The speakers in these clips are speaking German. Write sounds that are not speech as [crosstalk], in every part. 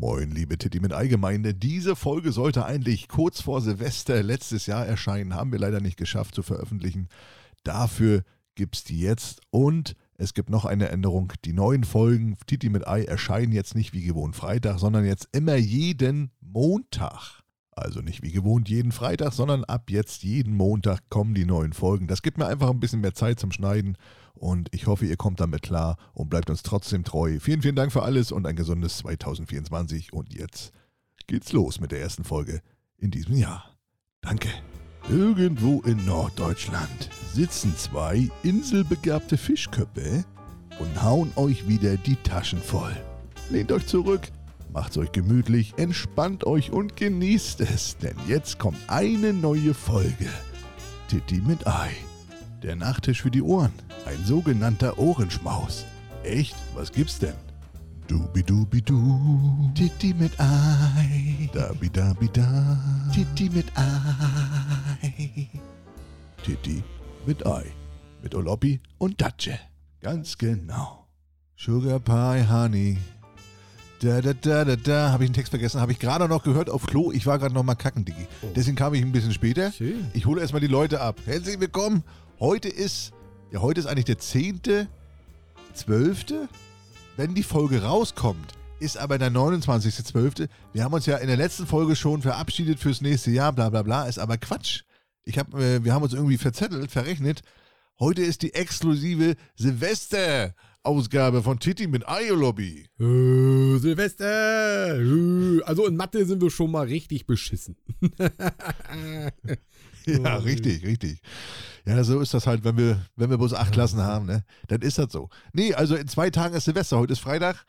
Moin, liebe Titti mit Allgemeinde. Diese Folge sollte eigentlich kurz vor Silvester letztes Jahr erscheinen, haben wir leider nicht geschafft zu veröffentlichen. Dafür gibt's die jetzt und es gibt noch eine Änderung. Die neuen Folgen Titi mit Ei erscheinen jetzt nicht wie gewohnt Freitag, sondern jetzt immer jeden Montag. Also nicht wie gewohnt jeden Freitag, sondern ab jetzt jeden Montag kommen die neuen Folgen. Das gibt mir einfach ein bisschen mehr Zeit zum Schneiden und ich hoffe, ihr kommt damit klar und bleibt uns trotzdem treu. Vielen, vielen Dank für alles und ein gesundes 2024. Und jetzt geht's los mit der ersten Folge in diesem Jahr. Danke. Irgendwo in Norddeutschland sitzen zwei inselbegabte Fischköppe und hauen euch wieder die Taschen voll. Lehnt euch zurück, macht's euch gemütlich, entspannt euch und genießt es, denn jetzt kommt eine neue Folge. Titi mit Ei. Der Nachtisch für die Ohren. Ein sogenannter Ohrenschmaus. Echt? Was gibt's denn? Dubidubidu. Titi mit Ei. Dabidabida. Titi mit Ei. Titi mit Ei. Mit Oloppi und Datsche. Ganz genau. Sugar Pie Honey. Da, da, da, da, da. Habe ich einen Text vergessen. Habe ich gerade noch gehört auf Klo. Ich war gerade noch mal kacken, Digi. Oh. Deswegen kam ich ein bisschen später. Schön. Ich hole erstmal die Leute ab. Herzlich willkommen. Heute ist, ja, heute ist eigentlich der 10., 12., wenn die Folge rauskommt, ist aber der 29.12. Wir haben uns ja in der letzten Folge schon verabschiedet fürs nächste Jahr, bla bla bla, ist aber Quatsch. Ich hab, äh, wir haben uns irgendwie verzettelt, verrechnet. Heute ist die exklusive Silvester-Ausgabe von Titi mit Ayo-Lobby. Äh, Silvester! Äh, Also in Mathe sind wir schon mal richtig beschissen. [laughs] Ja, richtig, richtig. Ja, so ist das halt, wenn wir, wenn wir bloß acht Klassen haben, ne? Dann ist das so. Nee, also in zwei Tagen ist Silvester. Heute ist Freitag.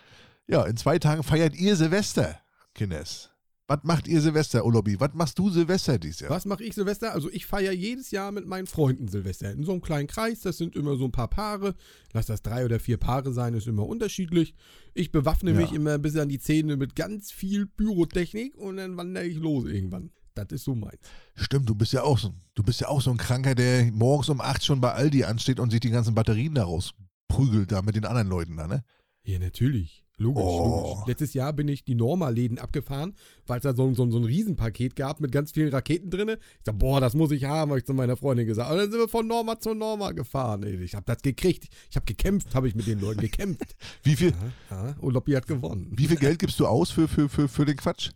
Ja, in zwei Tagen feiert ihr Silvester, Kinders. Was macht ihr Silvester, Olobi? Was machst du Silvester dieses Jahr? Was mache ich Silvester? Also ich feiere jedes Jahr mit meinen Freunden Silvester. In so einem kleinen Kreis, das sind immer so ein paar Paare. Lass das drei oder vier Paare sein, ist immer unterschiedlich. Ich bewaffne Ja. mich immer bis an die Zähne mit ganz viel Pyrotechnik und dann wandere ich los irgendwann. Das ist so meins. Stimmt, du bist ja auch so, du bist ja auch so ein Kranker, der morgens um acht schon bei Aldi ansteht und sich die ganzen Batterien daraus prügelt da mit den anderen Leuten da, ne? Ja, natürlich. Logisch, Oh. logisch. Letztes Jahr bin ich die Norma-Läden abgefahren, weil es da so, so, so ein Riesenpaket gab mit ganz vielen Raketen drin. Ich sag, boah, das muss ich haben, habe ich zu meiner Freundin gesagt. Und dann sind wir von Norma zu Norma gefahren. Ich habe das gekriegt. Ich habe gekämpft, habe ich mit den Leuten gekämpft. Wie viel, Ja, ja, und Loppi hat gewonnen. wie viel Geld gibst du aus für, für, für, für den Quatsch?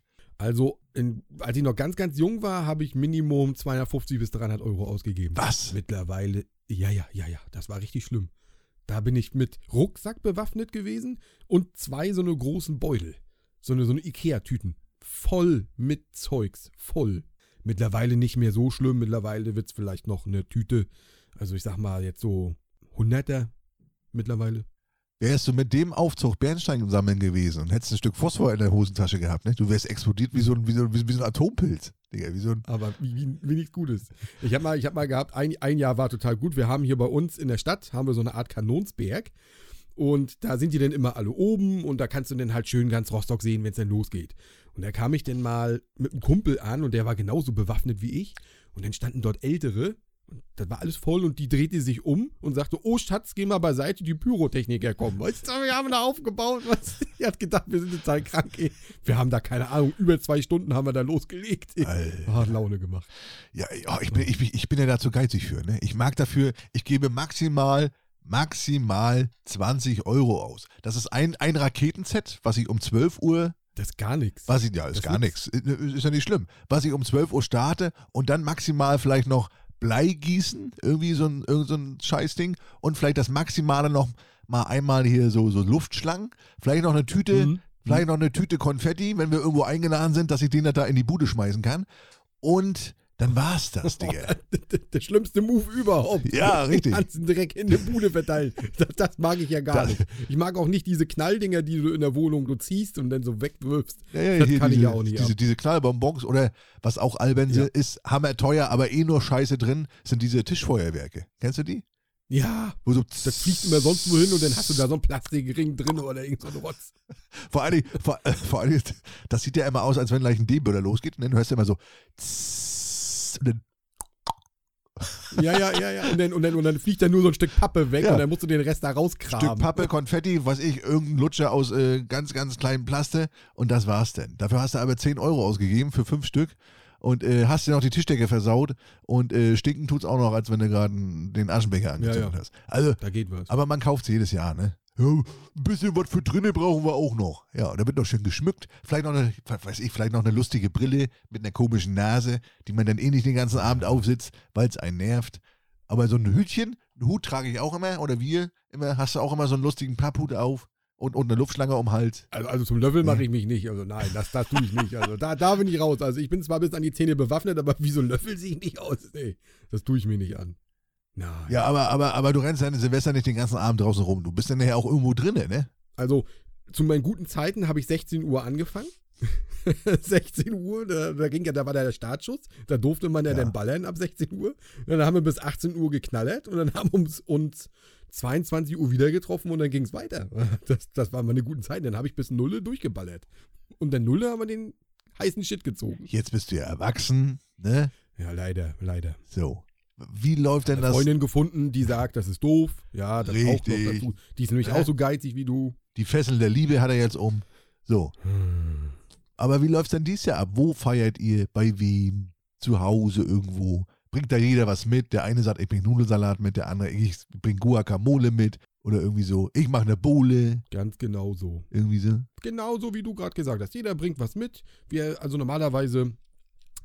Also, in, als ich noch ganz, ganz jung war, habe ich Minimum 250 bis 300 Euro ausgegeben. Was? Mittlerweile, ja, ja, ja, ja, das war richtig schlimm. Da bin ich mit Rucksack bewaffnet gewesen und zwei so eine großen Beutel. So eine, so eine Ikea-Tüten. Voll mit Zeugs. Voll. Mittlerweile nicht mehr so schlimm. Mittlerweile wird es vielleicht noch eine Tüte. Also ich sag mal jetzt so 100er mittlerweile. Wärst du mit dem Aufzug Bernstein sammeln gewesen und hättest ein Stück Phosphor in der Hosentasche gehabt, ne? Du wärst explodiert wie so ein, wie so, wie so ein Atompilz, Digga, wie so ein. Aber wie, wie, wie nichts Gutes. Ich habe mal, hab mal gehabt, ein, ein Jahr war total gut. Wir haben hier bei uns in der Stadt, haben wir so eine Art Kanonsberg. Und da sind die dann immer alle oben und da kannst du dann halt schön ganz Rostock sehen, wenn es dann losgeht. Und da kam ich dann mal mit einem Kumpel an und der war genauso bewaffnet wie ich. Und dann standen dort Ältere und das war alles voll und die drehte sich um und sagte, oh Schatz, geh mal beiseite, die Pyrotechniker kommen. Weißt du, wir haben da aufgebaut. Was? Die hat gedacht, wir sind total krank. Ey. Wir haben da, keine Ahnung, über zwei Stunden haben wir da losgelegt. Hat Laune gemacht. Ja, ja ich, bin, ich, bin- ich bin ja da zu geizig für, ne? Ich mag dafür, ich gebe maximal, maximal 20 Euro aus. Das ist ein, ein Raketenset, was ich um 12 Uhr Das ist gar nichts. Was ich, ja, ist Das gar nichts. Ist ja nicht schlimm. Was ich um 12 Uhr starte und dann maximal vielleicht noch Blei gießen, irgendwie so ein, irgend so ein Scheißding und vielleicht das Maximale noch mal einmal hier so, so Luftschlangen, vielleicht noch eine Tüte, Mhm. vielleicht noch eine Tüte Konfetti, wenn wir irgendwo eingeladen sind, dass ich den da in die Bude schmeißen kann. Und dann war's das, Digga. [laughs] der, schlimmste Move überhaupt. Ja, richtig. Den ganzen Dreck in der Bude verteilen. Das, das mag ich ja gar Das- nicht. Ich mag auch nicht diese Knalldinger, die du in der Wohnung du ziehst und dann so wegwirfst. Ja, ja, das kann diese, ich ja auch nicht Diese, ab. diese Knallbonbons oder was auch albern Ja. ist, hammerteuer, aber eh nur Scheiße drin, sind diese Tischfeuerwerke. Kennst du die? Ja, Wo so das fliegt immer sonst wo hin und dann hast du da so einen Plastikring drin oder irgend so ein Rotz. [laughs] Vor allen Dingen, vor, äh, vor allen Dingen, das sieht ja immer aus, als wenn gleich ein D-Böller losgeht und dann hörst du immer so. Zzzz und dann Ja, ja, ja, ja. Und dann, und dann, und dann fliegt da nur so ein Stück Pappe weg Ja. und dann musst du den Rest da rauskramen. Stück Pappe, Konfetti, was ich, irgendein Lutscher aus äh, ganz, ganz kleinen Plaste und das war's denn. Dafür hast du aber 10 Euro ausgegeben für fünf Stück und äh, hast dir noch die Tischdecke versaut und äh, stinken tut's auch noch, als wenn du gerade den Aschenbecher angezündet ja. hast. Also, Da geht was. aber man kauft jedes Jahr, ne? Ja, ein bisschen was für drinnen brauchen wir auch noch. Ja, und da wird noch schön geschmückt. Vielleicht noch eine, weiß ich, vielleicht noch eine lustige Brille mit einer komischen Nase, die man dann eh nicht den ganzen Abend aufsitzt, weil es einen nervt. Aber so ein Hütchen, einen Hut trage ich auch immer, oder wir immer, hast du auch immer so einen lustigen Papphut auf und, und eine Luftschlange um den Hals. Also, also zum Löffel mache ich mich nicht. Also nein, das, das tue ich nicht. Also da, da bin ich raus. Also ich bin zwar bis an die Zähne bewaffnet, aber wie so ein Löffel sehe ich nicht aus. Nee, das tue ich mir nicht an. Nein. Ja, aber, aber, aber du rennst deine Silvester nicht den ganzen Abend draußen rum. Du bist dann ja auch irgendwo drinnen, ne? Also zu meinen guten Zeiten habe ich 16 Uhr angefangen. [laughs] 16 Uhr, da, da ging ja, da war der Startschuss, da durfte man ja, Ja. dann ballern ab 16 Uhr. Und dann haben wir bis 18 Uhr geknallert und dann haben wir uns, uns 22 Uhr wieder getroffen und dann ging es weiter. [laughs] Das, das waren meine guten Zeiten. Dann habe ich bis Nulle durchgeballert. Und dann Nulle haben wir den heißen Shit gezogen. Jetzt bist du ja erwachsen, ne? Ja, leider, leider. So. Wie läuft denn Eine das? Freundin gefunden, die sagt, das ist doof. Ja, das auch noch dazu. Die ist nämlich Ja. auch so geizig wie du. Die Fesseln der Liebe hat er jetzt um. So. Aber wie läuft's denn dieses Jahr ab? Wo feiert ihr? Bei wem? Zu Hause irgendwo? Bringt da jeder was mit? Der eine sagt, ich bring Nudelsalat mit, der andere, ich bring Guacamole mit. Oder irgendwie so, ich mache eine Bowle. Ganz genau so. Irgendwie so. Genauso wie du gerade gesagt hast. Jeder bringt was mit. Wir, also normalerweise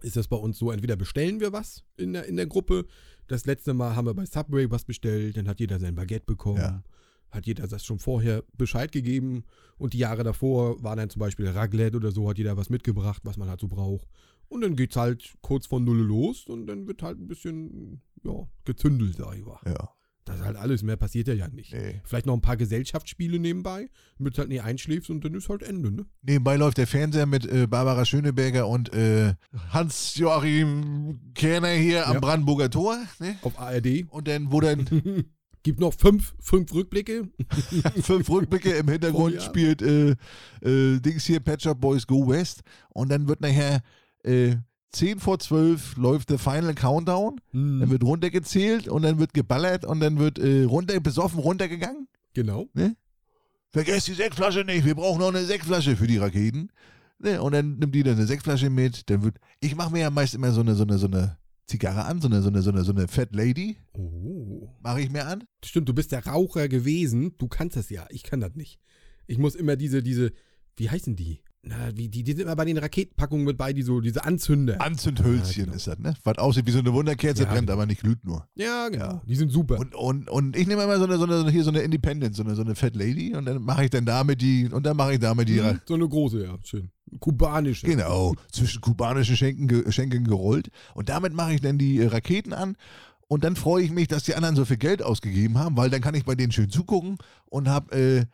ist das bei uns so, entweder bestellen wir was in der, in der Gruppe. Das letzte Mal haben wir bei Subway was bestellt, dann hat jeder sein Baguette bekommen. Ja. Hat jeder das schon vorher Bescheid gegeben. Und die Jahre davor war dann zum Beispiel Raclette oder so, hat jeder was mitgebracht, was man halt so braucht. Und dann geht's halt kurz von Null los und dann wird halt ein bisschen, ja, gezündelt, sag ich mal. Ja. Das ist halt alles, mehr passiert ja, ja nicht. Nee. Vielleicht noch ein paar Gesellschaftsspiele nebenbei, damit du halt nie einschläfst und dann ist halt Ende, ne? Nebenbei läuft der Fernseher mit äh, Barbara Schöneberger und äh, Hans-Joachim Kerner hier am Ja. Brandenburger Tor. Ne? Auf ARD. Und dann, wo dann [laughs] Gibt noch fünf, fünf Rückblicke. [laughs] fünf Rückblicke im Hintergrund Oh, ja. spielt äh, äh, Dings hier, Pet Shop Boys Go West. Und dann wird nachher äh, 10 vor 12 läuft der Final Countdown. Dann Hm, wird runtergezählt und dann wird geballert und dann wird äh, runter, besoffen runtergegangen. genau. Vergesst die Sektflasche nicht, wir brauchen noch eine Sektflasche für die Raketen. Ne, und dann nimmt die dann eine Sektflasche mit. Dann wird. Ich mache mir ja meist immer so eine, so eine, so eine Zigarre an, so eine, so eine, so eine, so eine Fat Lady. Oh. Mache ich mir an. Stimmt, du bist der Raucher gewesen. Du kannst das ja. Ich kann das nicht. Ich muss immer diese, diese, wie heißen die? Na, wie, die, die sind immer bei den Raketenpackungen mit bei, die so, diese Anzünder. Anzündhölzchen Ja, genau. ist das, ne? Was aussieht wie so eine Wunderkerze, Ja, brennt aber nicht glüht nur. ja, genau. Ja. Die sind super. Und, und, und ich nehme immer so eine, so eine, hier so eine Independent, so eine, so eine Fat Lady und dann mache ich dann damit die, und dann mache ich damit die, Hm, so eine große, ja. Schön. Kubanische. genau, zwischen kubanischen Schenken, Schenken gerollt. Und damit mache ich dann die äh, Raketen an. Und dann freue ich mich, dass die anderen so viel Geld ausgegeben haben, weil dann kann ich bei denen schön zugucken und habe äh,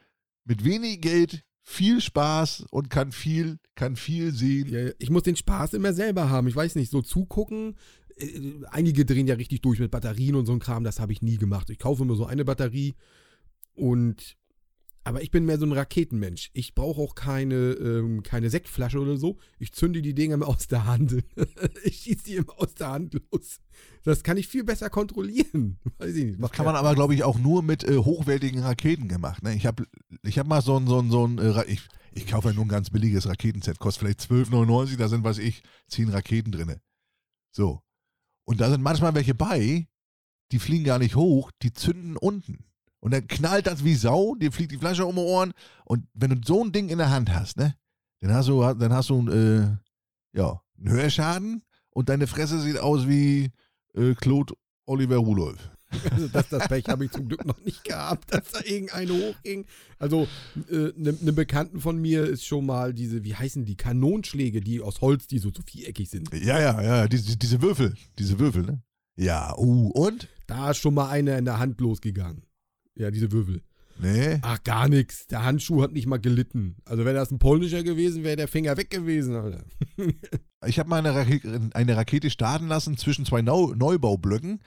mit wenig Geld viel Spaß und kann viel, kann viel sehen. Ja, ich muss den Spaß immer selber haben. Ich weiß nicht, so zugucken. äh, Einige drehen ja richtig durch mit Batterien und so ein Kram. Das habe ich nie gemacht. Ich kaufe immer so eine Batterie und. Aber ich bin mehr so ein Raketenmensch. Ich brauche auch keine, ähm, keine Sektflasche oder so. Ich zünde die Dinger aus der Hand. [laughs] ich schieße die immer aus der Hand los. Das kann ich viel besser kontrollieren. [laughs] Weiß ich nicht. Das kann man aber, glaube ich, auch nur mit äh, hochwertigen Raketen gemacht. Ne? Ich habe ich hab mal so ein, so ein, so ein äh, ich, ich kaufe ja nur ein ganz billiges Raketenset, kostet vielleicht 12,99, da sind, was ich, 10 Raketen drin. So. Und da sind manchmal welche bei, die fliegen gar nicht hoch, die zünden unten. Und dann knallt das wie Sau, dir fliegt die Flasche um die Ohren. Und wenn du so ein Ding in der Hand hast, ne, dann hast du, dann hast du äh, ja, einen Hörschaden und deine Fresse sieht aus wie äh, Claude Oliver Rudolph. [laughs] Also das, das Pech habe ich zum Glück noch nicht gehabt, dass da irgendeine hochging. Also eine äh, ne Bekannten von mir ist schon mal diese, wie heißen die, Kanonschläge, die aus Holz, die so, so viereckig sind. Ja, ja, ja, diese, diese Würfel, diese Würfel, ne? Ja, uh, und? Da ist schon mal einer in der Hand losgegangen. Ja, diese Würfel. Nee. Ach, gar nichts. Der Handschuh hat nicht mal gelitten. Also wenn das ein polnischer gewesen wäre, der Finger weg gewesen, Alter. [laughs] Ich habe mal eine Rakete, eine Rakete starten lassen zwischen zwei Neu Neubaublöcken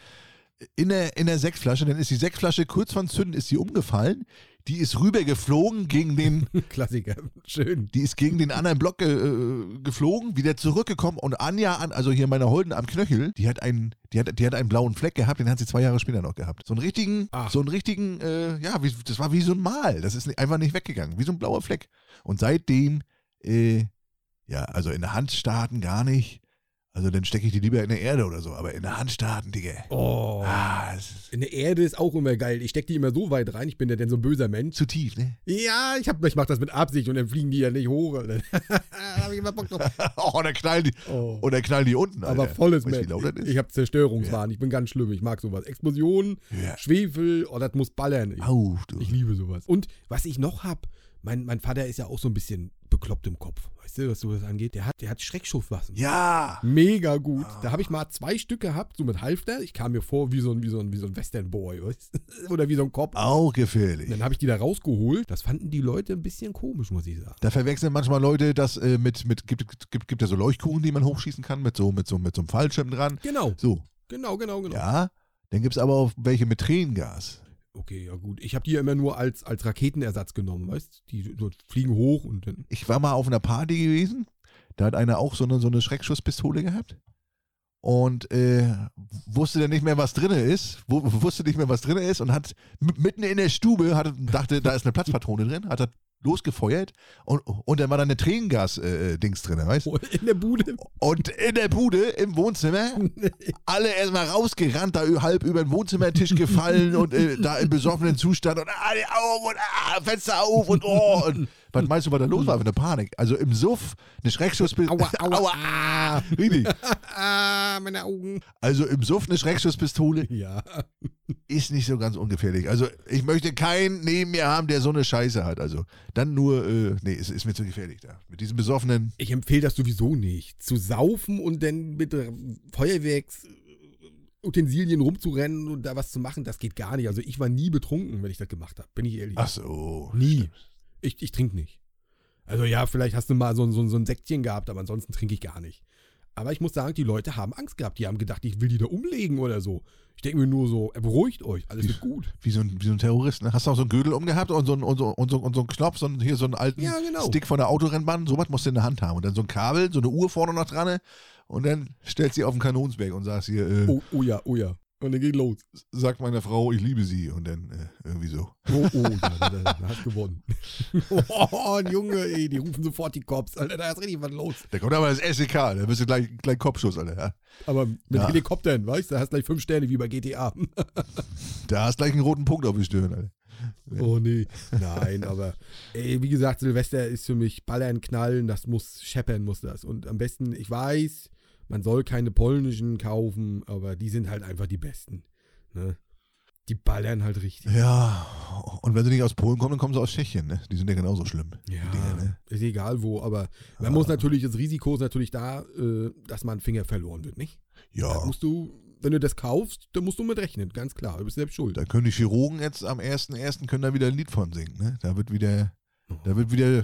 in der, in der Sektflasche. Dann ist die Sektflasche kurz vor Zünden ist sie umgefallen. Die ist rübergeflogen gegen den, [laughs] Klassiker. Schön. die ist gegen den anderen Block ge, äh, geflogen, wieder zurückgekommen und Anja, an, also hier meine Holden am Knöchel, die hat einen, die hat, die hat einen blauen Fleck gehabt, den hat sie zwei Jahre später noch gehabt. So einen richtigen, Ach. so einen richtigen, äh, ja, wie, das war wie so ein Mal. Das ist einfach nicht weggegangen, wie so ein blauer Fleck. Und seitdem, äh, ja, also in der Hand starten gar nicht. Also dann stecke ich die lieber in der Erde oder so, aber in der Hand starten, Digga. Oh. Ah, In der Erde ist auch immer geil. Ich stecke die immer so weit rein. Ich bin ja denn so ein böser Mensch. zu tief, ne? Ja, ich, hab, ich mach das mit Absicht und dann fliegen die ja nicht hoch. [laughs] Da hab ich immer Bock drauf. [laughs] Oh, und dann knallen die, Oh. und dann knallen die unten, Alter. Aber volles Mensch. ist? Ich habe Zerstörungswahn. Ich bin ganz schlimm. Ich mag sowas. Explosionen, Ja. Schwefel, oh, das muss ballern. Ich, Auf, du. ich liebe sowas. Und was ich noch hab, mein, mein Vater ist ja auch so ein bisschen bekloppt im Kopf. Weißt du, was sowas angeht? Der hat, der hat Schreckschusswaffen. Ja. Mega gut. Ah. Da habe ich mal zwei Stück gehabt, so mit Halfter. Ich kam mir vor wie so ein, wie so ein, wie so ein Western Boy, weißt du? [laughs] Oder wie so ein Kopf. Auch Und gefährlich. dann habe ich die da rausgeholt. Das fanden die Leute ein bisschen komisch, muss ich sagen. Da verwechseln manchmal Leute das äh, mit, mit gibt, gibt, gibt ja so Leuchtkuchen, die man hochschießen kann, mit so, mit so, mit so einem Fallschirm dran. Genau, So, genau, genau, genau. ja. Dann gibt es aber auch welche mit Tränengas. Okay, ja gut. Ich habe die ja immer nur als, als Raketenersatz genommen, weißt du? Die so fliegen hoch und dann. Ich war mal auf einer Party gewesen, da hat einer auch so eine, so eine Schreckschusspistole gehabt. Und äh, wusste dann nicht mehr, was drin ist, wu- wusste nicht mehr, was drin ist und hat mitten in der Stube, hat, dachte, da ist eine Platzpatrone drin, hat er losgefeuert und, und dann war da eine Tränengas-Dings drin, weißt du? In der Bude. Und in der Bude im Wohnzimmer [laughs] alle erstmal rausgerannt, da halb über den Wohnzimmertisch gefallen und äh, da im besoffenen Zustand und ah, die Augen und ah, Fenster auf und oh. Und, was meinst du, was da los war? Eine Panik. Also im Suff, eine Schreckschusspistole. [laughs] Aua, aua, aua. Richtig. Ah, meine Augen. Also im Suff eine Schreckschusspistole Ja. [laughs] ist nicht so ganz ungefährlich. Also ich möchte keinen neben mir haben, der so eine Scheiße hat. Also dann nur, äh, nee, es ist mir zu gefährlich da. Mit diesem besoffenen. Ich empfehle das sowieso nicht. Zu saufen und dann mit äh, Feuerwerksutensilien rumzurennen und da was zu machen, das geht gar nicht. Also ich war nie betrunken, wenn ich das gemacht habe, bin ich ehrlich. Ach so. Nie. Ich, ich trinke nicht. Also ja, vielleicht hast du mal so, ein- so, so ein Säckchen gehabt, aber ansonsten trinke ich gar nicht. Aber ich muss sagen, die Leute haben Angst gehabt. Die haben gedacht, ich will die da umlegen oder so. Ich denke mir nur so, äh, beruhigt euch, alles wird gut. Wie so, ein, wie so ein Terrorist. Ne? Hast du auch so einen Gürtel umgehabt und so, einen- und so, und so, und so einen Knopf, so einen, hier so einen alten Ja, genau. Stick von der Autorennbahn. Sowas musst du in der Hand haben. Und dann so ein Kabel, so eine Uhr vorne noch dran. ne? Und dann stellst du sie auf den Kanonsberg und sagst hier, äh, Oh, oh ja, oh ja. Und dann geht los. sagt meiner Frau, ich liebe sie. Und dann äh, irgendwie so. Oh, oh, ja, da, da, hast gewonnen. [laughs] Oh, ein Junge, ey, die rufen sofort die Cops. Alter, da ist richtig was los. Da kommt aber das SEK, da bist du gleich, gleich Kopfschuss, Alter. Ja? Aber mit Ja. Helikoptern, weißt du, da hast gleich fünf Sterne wie bei GTA. [laughs] Da hast gleich einen roten Punkt auf die Stirn, Alter. Oh nee. Nein, aber ey, wie gesagt, Silvester ist für mich Ballern, Knallen, das muss scheppern, muss das. Und am besten, ich weiß, man soll keine polnischen kaufen, aber die sind halt einfach die besten. Ne? Die ballern halt richtig. Ja, und wenn sie nicht aus Polen kommen, dann kommen sie aus Tschechien, ne? Die sind ja genauso schlimm. Ja, Dinger, ne? ist egal wo, aber man muss natürlich, das Risiko ist natürlich da, äh, dass man Finger verloren wird, nicht? Da Ja, musst du, wenn du das kaufst, dann musst du mit rechnen, ganz klar. Du bist selbst schuld. da können die Chirurgen jetzt am 1.1. können da wieder ein Lied von singen, ne? Da wird wieder, da wird wieder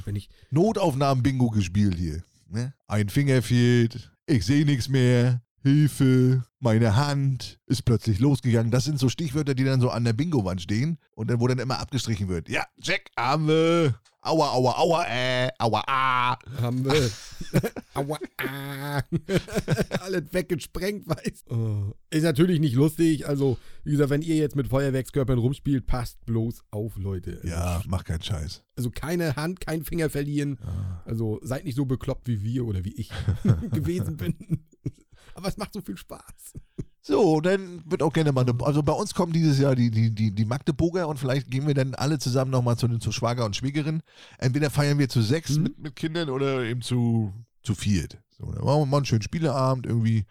Notaufnahmen-Bingo gespielt hier. Ne? Ein Finger fehlt, ich sehe nichts mehr, Hilfe, meine Hand ist plötzlich losgegangen. Das sind so Stichwörter, die dann so an der Bingo-Wand stehen und dann, wo dann immer abgestrichen wird. Ja, check, haben wir. Aua, aua, aua, äh, aua, ah. wir. [laughs] Aua, ah. [laughs] Alles weggesprengt, weißt oh. Ist natürlich nicht lustig. Also, wie gesagt, wenn ihr jetzt mit Feuerwerkskörpern rumspielt, passt bloß auf, Leute. Also, Ja, mach keinen Scheiß. Also keine Hand, kein Finger verlieren. Also seid nicht so bekloppt wie wir oder wie ich [laughs] gewesen bin. Aber es macht so viel Spaß. So, dann wird auch gerne mal, eine, also bei uns kommen dieses Jahr die, die, die, die Magdeburger und vielleicht gehen wir dann alle zusammen nochmal zu, den- zu Schwager und Schwägerin. Entweder feiern wir zu sechs Mhm. mit, mit Kindern oder eben zu, zu viert. So, dann machen wir mal einen schönen Spieleabend irgendwie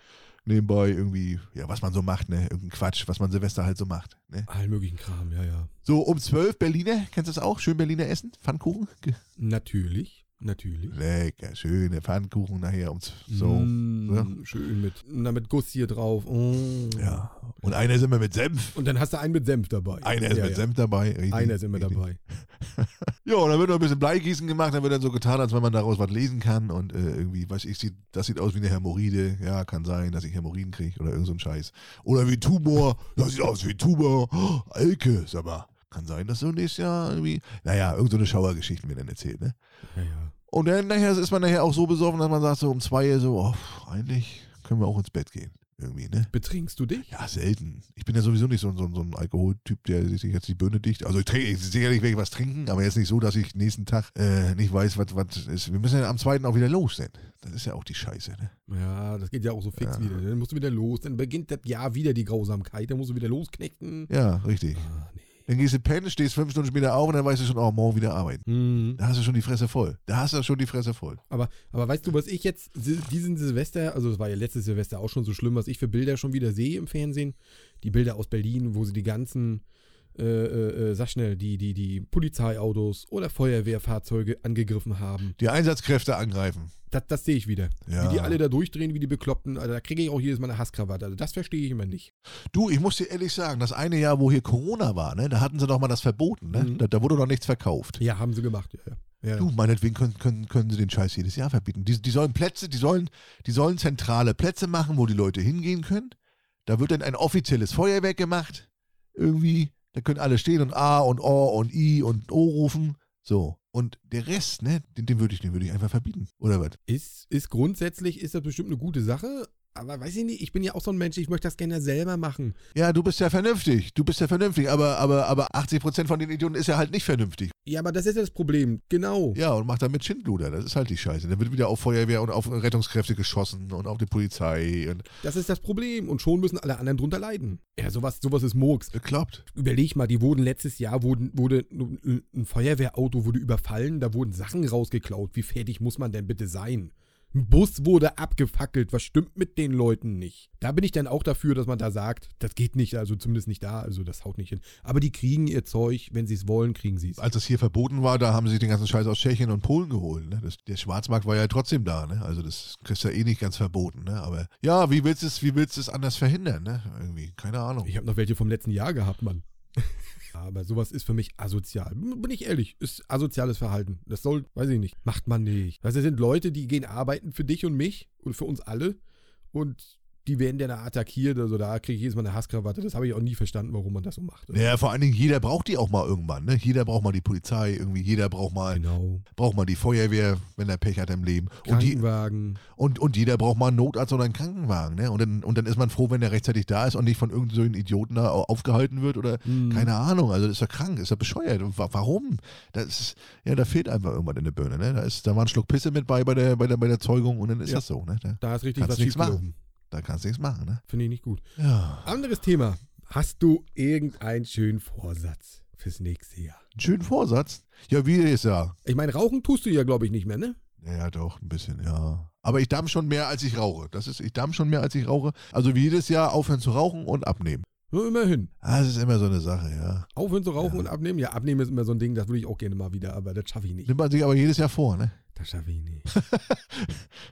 nebenbei irgendwie, ja, was man so macht, ne? Irgendein Quatsch, was man Silvester halt so macht. Ne? Allen möglichen Kram, ja, ja. So, um zwölf Berliner, kennst du das auch? Schön Berliner Essen? Pfannkuchen? Natürlich, natürlich. Lecker, schöne Pfannkuchen nachher um z- so. Mm, Schön mit, na, mit Guss hier drauf. Mm. Ja. Und einer ist immer mit Senf. Und dann hast du einen mit Senf dabei. Einer ist ja, mit ja. Senf dabei. Richtig, Einer ist immer richtig. dabei. [laughs] Ja, und dann wird noch ein bisschen Bleigießen gemacht, dann wird dann so getan, als wenn man daraus was lesen kann und äh, irgendwie, weiß ich, sieht, das sieht aus wie eine Hämorrhoide. Ja, kann sein, dass ich Hämorrhoiden kriege oder irgend so ein Scheiß. Oder wie Tumor, das sieht aus wie Tumor. Oh, Elke, sag mal, Kann sein, dass so nächstes Jahr irgendwie, naja, irgend so eine Schauergeschichten werden dann erzählt, ne? Ja, ja. Und dann nachher ist man nachher auch so besoffen, dass man sagt so um zwei so, oh, eigentlich können wir auch ins Bett gehen. Irgendwie, ne? Betrinkst du dich? Ja, selten. Ich bin ja sowieso nicht so, ein- so, so ein Alkoholtyp, der sich jetzt die Birne dicht. Also ich trinke, ich- sicherlich werde ich was trinken, aber jetzt nicht so, dass ich nächsten Tag äh, nicht weiß, was was ist. Wir müssen ja am zweiten auch wieder los sein. Das ist ja auch die Scheiße, ne? Ja, das geht ja auch so fix Ja. wieder. Dann musst du wieder los, dann beginnt das Jahr wieder die Grausamkeit, dann musst du wieder losknechten. Ja, richtig. Ah, nee. Dann gehst du pennen, stehst fünf Stunden später auf und dann weißt du schon, oh, morgen wieder arbeiten. Hm. Da hast du schon die Fresse voll. Da hast du schon die Fresse voll. Aber, aber weißt du, was ich jetzt diesen Silvester, also es war ja letztes Silvester auch schon so schlimm, was ich für Bilder schon wieder sehe im Fernsehen? Die Bilder aus Berlin, wo sie die ganzen, äh, äh, äh, sag schnell, die, die, die Polizeiautos oder Feuerwehrfahrzeuge angegriffen haben. Die Einsatzkräfte angreifen. Das, das sehe ich wieder. Ja. Wie die alle da durchdrehen, wie die Bekloppten. Also da kriege ich auch jedes Mal eine Hasskrawatte. Also das verstehe ich immer nicht. Du, ich muss dir ehrlich sagen, das eine Jahr, wo hier Corona war, ne, da hatten sie doch mal das verboten, ne? Mhm. Da, da wurde doch nichts verkauft. Ja, haben sie gemacht. Ja, ja. ja. Du, meinetwegen können, können, können sie den Scheiß jedes Jahr verbieten. Die, die sollen Plätze, die sollen, die sollen zentrale Plätze machen, wo die Leute hingehen können. Da wird dann ein offizielles Feuerwerk gemacht. Irgendwie. Da können alle stehen und A und O und I und O rufen. So. Und der Rest, ne, den, den würde ich, den würde ich einfach verbieten. Oder was? Ist, ist grundsätzlich, ist das bestimmt eine gute Sache. Aber weiß ich nicht, ich bin ja auch so ein Mensch, ich möchte das gerne selber machen. Ja, du bist ja vernünftig. Du bist ja vernünftig. Aber, aber, aber 80% von den Idioten ist ja halt nicht vernünftig. Ja, aber das ist ja das Problem. Genau. Ja, und macht damit Schindluder. Das ist halt die Scheiße. Dann wird wieder auf Feuerwehr und auf Rettungskräfte geschossen und auf die Polizei. Und Das ist das Problem. Und schon müssen alle anderen drunter leiden. Ja, sowas, sowas ist Murks. bekloppt. Überleg mal, die wurden letztes Jahr, wurden, wurde ein Feuerwehrauto wurde überfallen, da wurden Sachen rausgeklaut. Wie fertig muss man denn bitte sein? Ein Bus wurde abgefackelt. Was stimmt mit den Leuten nicht? Da bin ich dann auch dafür, dass man da sagt, das geht nicht, also zumindest nicht da, also das haut nicht hin. Aber die kriegen ihr Zeug, wenn sie es wollen, kriegen sie es. Als das hier verboten war, da haben sie den ganzen Scheiß aus Tschechien und Polen geholt. Ne? Das, der Schwarzmarkt war ja trotzdem da. Ne? Also das du ja eh nicht ganz verboten. Ne? Aber ja, wie willst du es, wie willst du es anders verhindern? Ne? Irgendwie, keine Ahnung. Ich habe noch welche vom letzten Jahr gehabt, Mann. [laughs] Aber sowas ist für mich asozial. Bin ich ehrlich, ist asoziales Verhalten. Das soll, weiß ich nicht, macht man nicht. Weißt du, das sind Leute, die gehen arbeiten für dich und mich und für uns alle und die werden dann attackiert. Also da kriege ich jedes Mal eine Hasskrawatte. Das habe ich auch nie verstanden, warum man das so macht. Ja, vor allen Dingen, jeder braucht die auch mal irgendwann. Ne? Jeder braucht mal die Polizei, irgendwie jeder braucht mal, Genau. braucht mal die Feuerwehr, wenn er Pech hat im Leben. Und, die, Krankenwagen. und, und jeder braucht mal einen Notarzt oder einen Krankenwagen. Ne? Und, dann, und dann ist man froh, wenn er rechtzeitig da ist und nicht von irgendeinem so Idioten da au- aufgehalten wird oder Hm. keine Ahnung. Also ist ja krank, ist ja bescheuert. Und warum? Das ist, ja, da fehlt einfach irgendwas in der Birne. Ne? Da, ist, da war ein Schluck Pisse mit bei bei der, bei der, bei der Zeugung und dann ist Ja. das so. Ne? Da, Da ist richtig was schiefgelaufen. Da kannst du nichts machen. Ne? Finde ich nicht gut. Ja. Anderes Thema. Hast du irgendeinen schönen Vorsatz fürs nächste Jahr? Einen schönen Vorsatz. Ja, wie ist ja. Ich meine, rauchen tust du ja, glaube ich, nicht mehr, ne? Ja, doch, ein bisschen, ja. Aber ich damm schon mehr, als ich rauche. Das ist, ich damm schon mehr, als ich rauche. Also wie jedes Jahr aufhören zu rauchen und abnehmen. Nur immerhin. Ah, Das ist immer so eine Sache, ja. Aufhören zu rauchen Ja. und abnehmen? Ja, abnehmen ist immer so ein Ding, das würde ich auch gerne mal wieder, aber das schaffe ich nicht. Nimmt man sich aber jedes Jahr vor, ne? Das schaffe ich nicht.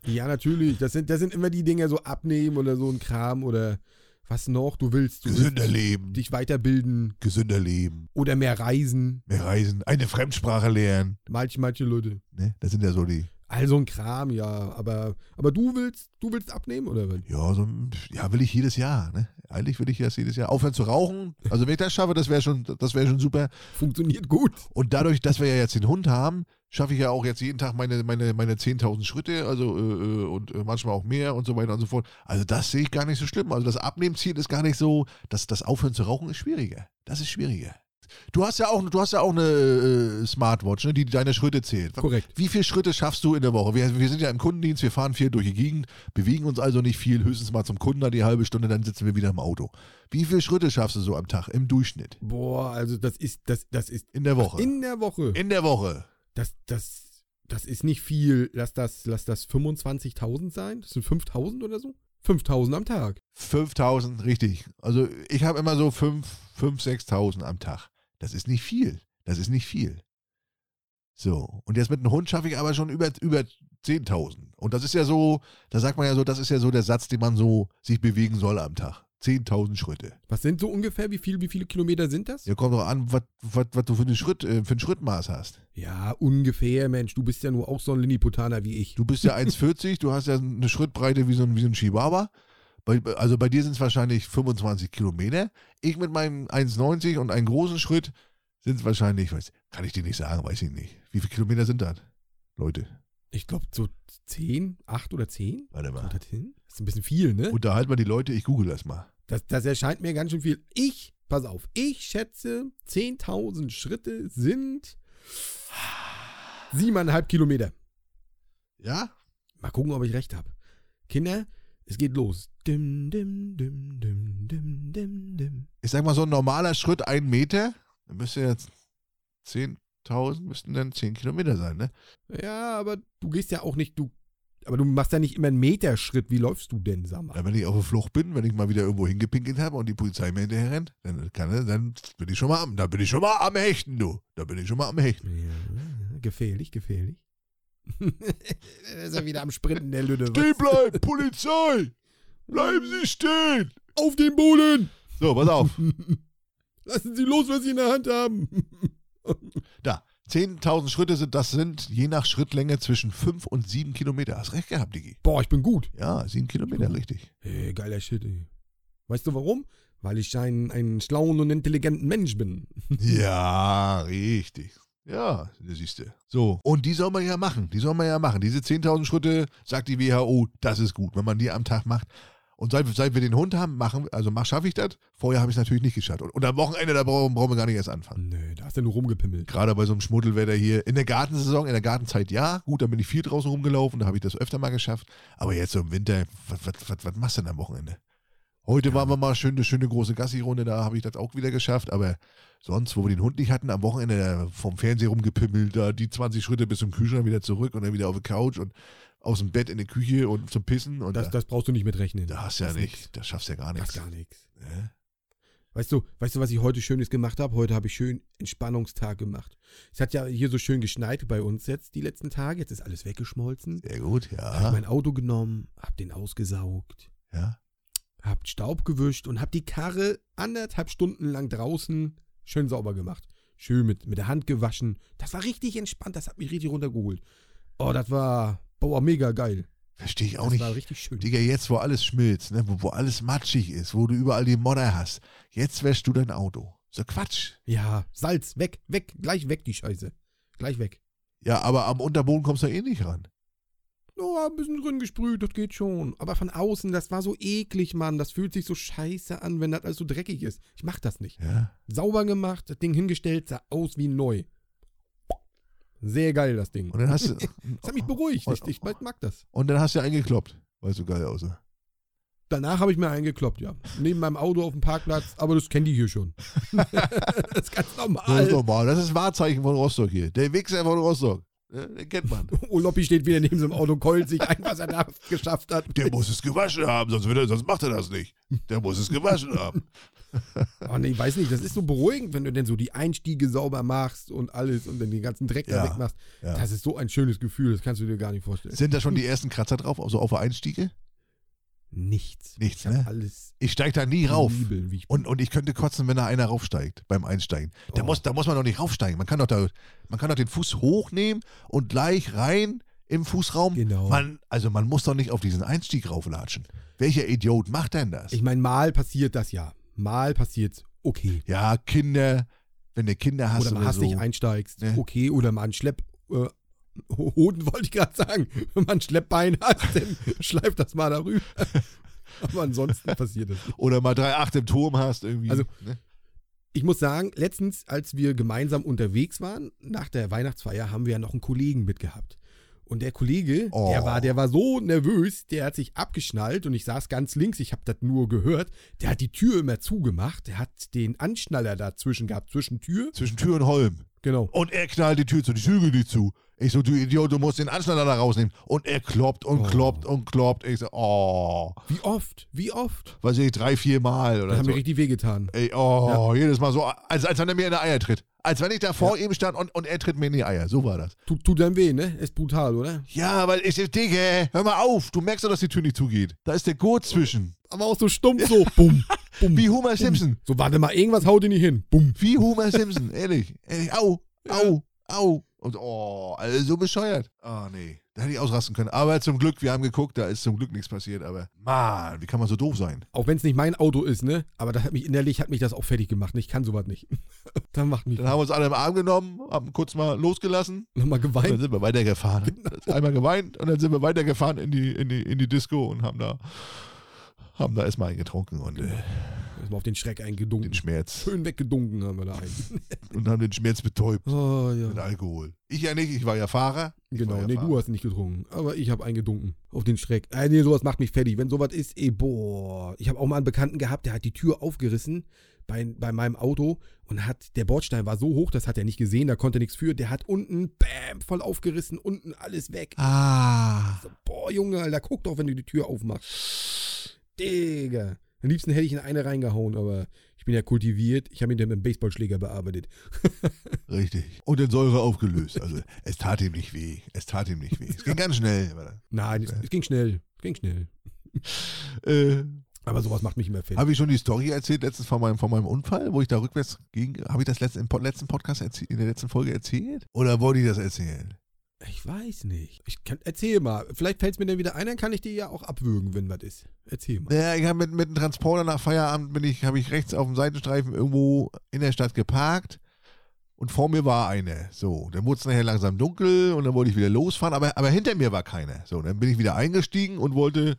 [laughs] ja, natürlich. Das sind, das sind immer die Dinge, so abnehmen oder so ein Kram oder was noch du willst. Du Gesünder willst leben, dich weiterbilden gesünder leben, oder mehr reisen. mehr reisen, eine Fremdsprache lernen. Manche, manche Leute. Ne? Das sind ja so die, Also ein Kram, ja. Aber, aber du willst, du willst abnehmen oder was? ja, so, ja, will ich jedes Jahr, ne? Eigentlich will ich das jedes Jahr. Aufhören zu rauchen. Also wenn ich das schaffe, das wäre schon, das wäre schon super. Funktioniert gut. Und dadurch, dass wir ja jetzt den Hund haben, schaffe ich ja auch jetzt jeden Tag meine, meine, meine 10.000 Schritte, also äh, äh, und äh, manchmal auch mehr und so weiter und so fort. Also das sehe ich gar nicht so schlimm. Also das Abnehmziel ist gar nicht so, das, das Aufhören zu rauchen ist schwieriger. Das ist schwieriger. Du hast ja auch, du hast ja auch eine äh, Smartwatch, ne, die deine Schritte zählt. Korrekt. Wie viele Schritte schaffst du in der Woche? Wir, wir sind ja im Kundendienst, wir fahren viel durch die Gegend, bewegen uns also nicht viel, höchstens mal zum Kunden da die halbe Stunde, dann sitzen wir wieder im Auto. Wie viele Schritte schaffst du so am Tag im Durchschnitt? Boah, also das ist, das, das ist In der Woche. in der Woche. in der Woche. Das, das, das ist nicht viel. Lass das, lass das 25.000 sein. Das sind 5.000 oder so. 5.000 am Tag. 5000, richtig. Also ich habe immer so 5, 5, 6.000 am Tag. Das ist nicht viel. Das ist nicht viel. So, und jetzt mit einem Hund schaffe ich aber schon über, über 10.000. Und das ist ja so, da sagt man ja so, das ist ja so der Satz, den man so sich bewegen soll am Tag. 10.000 Schritte. Was sind so ungefähr, wie, viel, wie viele Kilometer sind das? Ja, kommt doch an, was du für, einen Schritt, äh, für ein Schrittmaß hast. Ja, ungefähr, Mensch. Du bist ja nur auch so ein Lilliputaner wie ich. Du bist ja 1,40, du hast ja eine Schrittbreite wie so ein, wie so ein Chihuahua. Also bei dir sind es wahrscheinlich 25 Kilometer. Ich mit meinem 1,90 und einem großen Schritt sind es wahrscheinlich, weiß, kann ich dir nicht sagen, weiß ich nicht. Wie viele Kilometer sind das? Leute, Ich glaube so 10, 8 oder 10? warte mal. Das ist ein bisschen viel, ne? Unterhalt mal die Leute, ich google das mal. Das, das erscheint mir ganz schön viel. Ich, pass auf, ich schätze, 10.000 Schritte sind siebeneinhalb Kilometer. Ja? Mal gucken, ob ich recht habe. Kinder, es geht los. Dim, dim, dim, dim, dim, dim, dim. Ich sag mal, so ein normaler Schritt, ein Meter, dann müsste jetzt 10.000, müssten dann 10 Kilometer sein, ne? Ja, aber du gehst ja auch nicht, du, aber du machst ja nicht immer einen Meterschritt. Wie läufst du denn, sag mal? Ja, wenn ich auf der Flucht bin, wenn ich mal wieder irgendwo hingepinkelt habe und die Polizei mir hinterher rennt, dann, kann, dann bin ich schon mal am, da bin ich schon mal am Hechten, du. Da bin ich schon mal am Hechten. Ja, gefährlich, gefährlich. Da [laughs] ist er wieder am Sprinten, der Lüde. Stehen bleiben, Polizei! Bleiben Sie stehen! Auf den Boden! So, pass auf. [laughs] Lassen Sie los, was Sie in der Hand haben. [laughs] Da, 10.000 Schritte sind, das sind je nach Schrittlänge zwischen 5 und 7 Kilometer. Hast recht gehabt, Digi. Boah, ich bin gut. Ja, 7 Kilometer, richtig. Hey, geiler Shit, ey. Weißt du warum? Weil ich ein, ein schlauen und intelligenten Mensch bin. Ja, richtig. Ja, siehst du. So, und die soll man ja machen. Die soll man ja machen. Diese 10.000 Schritte, sagt die WHO, das ist gut, wenn man die am Tag macht. Und seit, seit wir den Hund haben, machen, also mach, schaffe ich das. Vorher habe ich es natürlich nicht geschafft. Und, und am Wochenende, da brauchen, brauchen wir gar nicht erst anfangen. Nö, da hast du nur rumgepimmelt. Gerade bei so einem Schmuddelwetter hier. In der Gartensaison, in der Gartenzeit ja. Gut, da bin ich viel draußen rumgelaufen, da habe ich das öfter mal geschafft. Aber jetzt so im Winter, was machst du denn am Wochenende? Heute waren wir mal schön, eine schöne große Gassi-Runde, da habe ich das auch wieder geschafft. Aber sonst, wo wir den Hund nicht hatten, am Wochenende vom Fernseher rumgepimmelt, da die 20 Schritte bis zum Kühlschrank wieder zurück und dann wieder auf die Couch und aus dem Bett in die Küche und zum Pissen. Und Das, da, das brauchst du nicht mitrechnen. da hast ja das nicht, nix. das schaffst du ja gar Das nichts. ist gar nichts. Ne? Weißt du, weißt du, was ich heute Schönes gemacht habe? Heute habe ich schön Entspannungstag gemacht. Es hat ja hier so schön geschneit bei uns jetzt die letzten Tage. Jetzt ist alles weggeschmolzen. Sehr gut, Hab ich ja. mein Auto genommen, hab den ausgesaugt, ja. Hab Staub gewischt und hab die Karre anderthalb Stunden lang draußen schön sauber gemacht. Schön mit, mit der Hand gewaschen. Das war richtig entspannt, das hat mich richtig runtergeholt. Oh, das war, boah, mega geil. Verstehe ich auch das nicht. war richtig schön. Digga, jetzt wo alles schmilzt, ne, wo, wo alles matschig ist, wo du überall die Modder hast, jetzt wäschst du dein Auto. So Quatsch. Ja, Salz, weg, weg, gleich weg die Scheiße. Gleich weg. Ja, aber am Unterboden kommst du eh nicht ran. Oh, ein bisschen drin gesprüht, das geht schon. Aber von außen, das war so eklig, Mann. Das fühlt sich so scheiße an, wenn das alles so dreckig ist. Ich mach das nicht. Ja. Sauber gemacht, das Ding hingestellt, sah aus wie neu. Sehr geil, das Ding. Und dann hast du, [laughs] Das hat mich beruhigt. Ich, ich mag das. und dann hast du eingekloppt, weil es so geil aussah. Danach habe ich mir eingekloppt, ja. Neben meinem Auto auf dem Parkplatz, aber das kennen die hier schon. [laughs] [laughs] das ist ganz Das ist normal. normal. Das ist Wahrzeichen von Rostock hier. Der Wichser von Rostock. Ne, kennt man. [laughs] Oloppi steht wieder neben so einem Auto, keult sich ein, was er da geschafft hat. Der muss es gewaschen haben, sonst, wird er, sonst macht er das nicht. Der muss es gewaschen haben. Oh nee, ich weiß nicht, das ist so beruhigend, wenn du denn so die Einstiege sauber machst und alles und dann den ganzen Dreck da Ja, wegmachst. ja. Das ist so ein schönes Gefühl, das kannst du dir gar nicht vorstellen. Sind da schon die ersten Kratzer drauf, also auf der Einstiege? Nichts. Nichts, ich ne? alles Ich steige da nie rauf. Ich Und, und ich könnte kotzen, wenn da einer raufsteigt beim Einsteigen. Da, Oh. muss, da muss man doch nicht raufsteigen. Man kann doch, da, man kann doch den Fuß hochnehmen und gleich rein im Fußraum. Genau. Man, also man muss doch nicht auf diesen Einstieg rauflatschen. Welcher Idiot macht denn das? Ich meine, mal passiert das ja. Mal passiert's, okay. ja, Kinder, wenn du Kinder hast oder oder, hastig so. einsteigst, Ne? okay. Oder mal ein Schlepp. Äh, Hoden wollte ich gerade sagen. Wenn man ein Schleppbein hat, dann [laughs] schleift das mal darüber. Aber ansonsten passiert das. nicht. Oder mal 3,8 im Turm hast irgendwie. Also- ne? Ich muss sagen, letztens, als wir gemeinsam unterwegs waren, nach der Weihnachtsfeier, haben wir ja noch einen Kollegen mitgehabt. Und der Kollege, Oh. der, war, der war so nervös, der hat sich abgeschnallt und ich saß ganz links, ich habe das nur gehört. Der hat die Tür immer zugemacht, der hat den Anschnaller dazwischen gehabt, zwischen Tür. Zwischen Tür und Holm. Genau. Und er knallt die Tür zu, die Tür geht nicht zu. Ich so, du Idiot, du musst den Anschnaller da rausnehmen. Und er kloppt und Oh. kloppt und kloppt. Ich so, oh, Wie oft? Wie oft? weiß ich, drei, vier Mal Da oder haben so. wir richtig wehgetan. Ey, oh, jedes Mal so, als, als wenn er mir in die Eier tritt. Als wenn ich da vor ihm stand und, und er tritt mir in die Eier. So war das. Tut, tut dann weh, ne? Ist brutal, oder? Ja, weil ich, Digga, hör mal auf. Du merkst doch, dass die Tür nicht zugeht. Da ist der Gurt zwischen. Aber auch so stumpf so. Bumm. Bumm. Wie Homer Simpson. So, warte mal, irgendwas haut ihn nicht hin. Bumm. Wie Homer Simpson. Ehrlich. Ehrlich. Au, au, au. Und oh, also so bescheuert. Ah, nee. Da hätte ich ausrasten können. Aber zum Glück, wir haben geguckt, da ist zum Glück nichts passiert. Aber Mann, wie kann man so doof sein? Auch wenn es nicht mein Auto ist, ne? Aber das hat mich innerlich hat mich das auch fertig gemacht. Ich kann sowas nicht. [laughs] dann macht mich. Dann haben wir uns alle im Arm genommen, haben kurz mal losgelassen. Nochmal Und dann geweint. sind wir weitergefahren. Genau. Einmal geweint und dann sind wir weitergefahren in die, in die, in die Disco und haben da, haben da erstmal einen getrunken und äh, Erstmal auf den Schreck den eingedunken. Schmerz. Schön weggedunken haben wir da einen. [laughs] Und haben den Schmerz betäubt Oh, mit ja. Alkohol. Ich ja nicht, ich war ja Fahrer. Ich Genau, ja nee, Fahrer. du hast nicht getrunken. Aber ich habe eingedunken. Auf den Schreck. Äh, nee, sowas macht mich fertig. Wenn sowas ist, ey, boah. Ich habe auch mal einen Bekannten gehabt, der hat die Tür aufgerissen bei, bei meinem Auto und hat, der Bordstein war so hoch, das hat er nicht gesehen, da konnte nichts für. Der hat unten, bam, voll aufgerissen, unten alles weg. Ah. So, boah, Junge, Alter, guck doch, wenn du die Tür aufmachst. Digga. Am liebsten hätte ich in eine reingehauen, aber ich bin ja kultiviert. Ich habe ihn dann mit dem Baseballschläger bearbeitet. [laughs] Richtig. Und in Säure aufgelöst. Also es tat ihm nicht weh. Es tat ihm nicht weh. Es ging ganz schnell. Nein, es, es ging schnell. Es ging schnell. Äh, Aber sowas macht mich immer fertig. habe ich schon die Story erzählt letztens von meinem, von meinem Unfall, wo ich da rückwärts ging? Habe ich das letzte, im letzten Podcast in der letzten Folge erzählt? Oder wollte ich das erzählen? Ich weiß nicht. Ich kann, erzähl mal. Vielleicht fällt es mir dann wieder ein, dann kann ich dir ja auch abwürgen, wenn was ist. Erzähl mal. Ja, ich habe mit, mit dem Transporter nach Feierabend bin ich, habe ich rechts auf dem Seitenstreifen irgendwo in der Stadt geparkt und vor mir war eine. So, dann wurde es nachher langsam dunkel und dann wollte ich wieder losfahren, aber, aber hinter mir war keine. So, dann bin ich wieder eingestiegen und wollte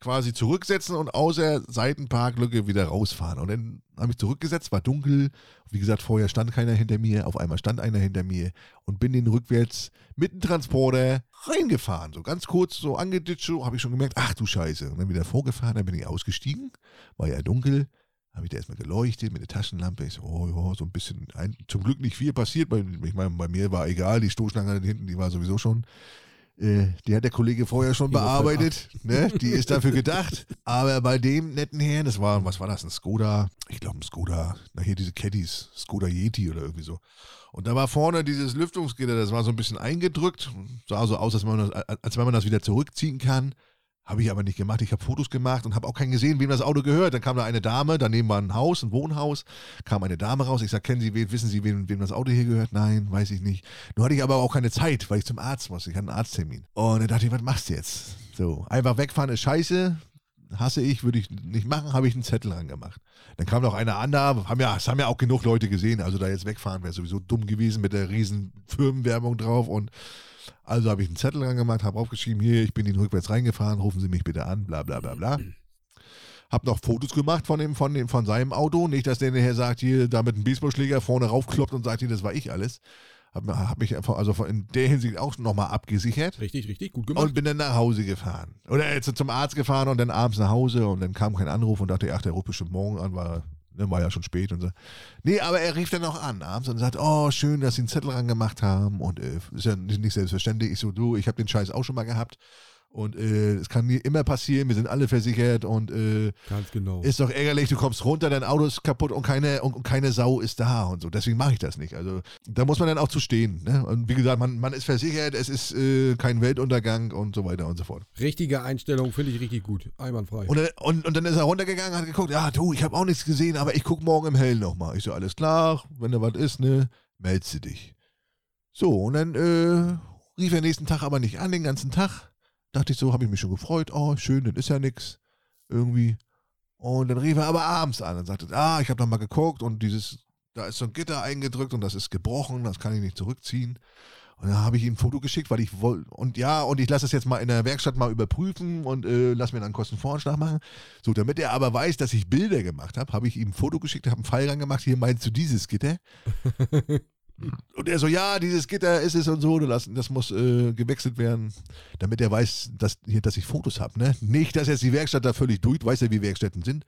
quasi zurücksetzen und aus der Seitenparklücke wieder rausfahren. Und dann habe ich zurückgesetzt, war dunkel. Wie gesagt, vorher stand keiner hinter mir, auf einmal stand einer hinter mir und bin den rückwärts mit dem Transporter reingefahren. So ganz kurz so angeditscht, habe ich schon gemerkt, ach du Scheiße. Und dann wieder vorgefahren, dann bin ich ausgestiegen, war ja dunkel. Habe ich da erstmal geleuchtet mit der Taschenlampe. Ich so, oh ja, so ein bisschen, ein, zum Glück nicht viel passiert. Bei, ich meine, bei mir war egal, die Stoßstange hinten, die war sowieso schon die hat der Kollege vorher schon bearbeitet. Ne? Die ist dafür gedacht. Aber bei dem netten Herrn, das war, was war das? Ein Skoda? Ich glaube, ein Skoda. Na, hier diese Caddies. Skoda Yeti oder irgendwie so. Und da war vorne dieses Lüftungsgitter, das war so ein bisschen eingedrückt. Sah so aus, als, man als wenn man das wieder zurückziehen kann. Habe ich aber nicht gemacht. Ich habe Fotos gemacht und habe auch keinen gesehen, wem das Auto gehört. Dann kam da eine Dame, daneben war ein Haus, ein Wohnhaus. Kam eine Dame raus. Ich sage, kennen Sie, wen, wissen Sie, wem, wem das Auto hier gehört? Nein, weiß ich nicht. Nur hatte ich aber auch keine Zeit, weil ich zum Arzt muss. Ich hatte einen Arzttermin. Und dann dachte ich, was machst du jetzt? So, einfach wegfahren ist scheiße. Hasse ich, würde ich nicht machen, habe ich einen Zettel rangemacht. Dann kam noch einer an da, haben ja, es haben ja auch genug Leute gesehen, also da jetzt wegfahren wäre sowieso dumm gewesen mit der riesen Firmenwerbung drauf und also habe ich einen Zettel rangemacht, habe aufgeschrieben, hier, ich bin Ihnen rückwärts reingefahren, rufen Sie mich bitte an, bla bla bla bla. Hab noch Fotos gemacht von, dem, von, dem, von seinem Auto, nicht, dass der nachher sagt, hier, da mit einem Baseballschläger vorne raufkloppt und sagt, hier, das war ich alles. Hab, hab mich also in der Hinsicht auch nochmal abgesichert. Richtig, richtig, gut gemacht. Und bin dann nach Hause gefahren. Oder jetzt zum Arzt gefahren und dann abends nach Hause und dann kam kein Anruf und dachte, ach, der ruft bestimmt morgen an, war, ne, war ja schon spät und so. Nee, aber er rief dann noch an abends und sagt, oh, schön, dass Sie einen Zettel rangemacht haben und äh, ist ja nicht, nicht selbstverständlich. Ich so, du, ich habe den Scheiß auch schon mal gehabt und äh, es kann nie immer passieren, wir sind alle versichert und äh, Ganz genau. ist doch ärgerlich, du kommst runter, dein Auto ist kaputt und keine, und, und keine Sau ist da und so. Deswegen mache ich das nicht. Also da muss man dann auch zu stehen. Ne? Und wie gesagt, man, man ist versichert, es ist äh, kein Weltuntergang und so weiter und so fort. Richtige Einstellung, finde ich richtig gut. Einwandfrei. Und dann, und, und dann ist er runtergegangen, hat geguckt, ja du, ich habe auch nichts gesehen, aber ich gucke morgen im Hellen nochmal. Ich so, alles klar, wenn da was ist, ne, meldest du dich. So, und dann äh, rief er nächsten Tag aber nicht an, den ganzen Tag. Dachte ich so, habe ich mich schon gefreut, oh, schön, dann ist ja nix. Irgendwie. Und dann rief er aber abends an und sagte, ah, ich habe noch mal geguckt und dieses, da ist so ein Gitter eingedrückt und das ist gebrochen, das kann ich nicht zurückziehen. Und dann habe ich ihm ein Foto geschickt, weil ich wollte, und ja, und ich lasse es jetzt mal in der Werkstatt mal überprüfen und äh, lass mir dann einen Kostenvoranschlag machen. So, damit er aber weiß, dass ich Bilder gemacht habe, habe ich ihm ein Foto geschickt, habe einen Pfeil gemacht, hier meinst du dieses Gitter? [laughs] und er so, ja, dieses Gitter ist es und so, das, muss äh, gewechselt werden, damit er weiß, dass, hier, dass ich Fotos habe. Ne? Nicht, dass jetzt die Werkstatt da völlig durch, weiß ja, wie Werkstätten sind.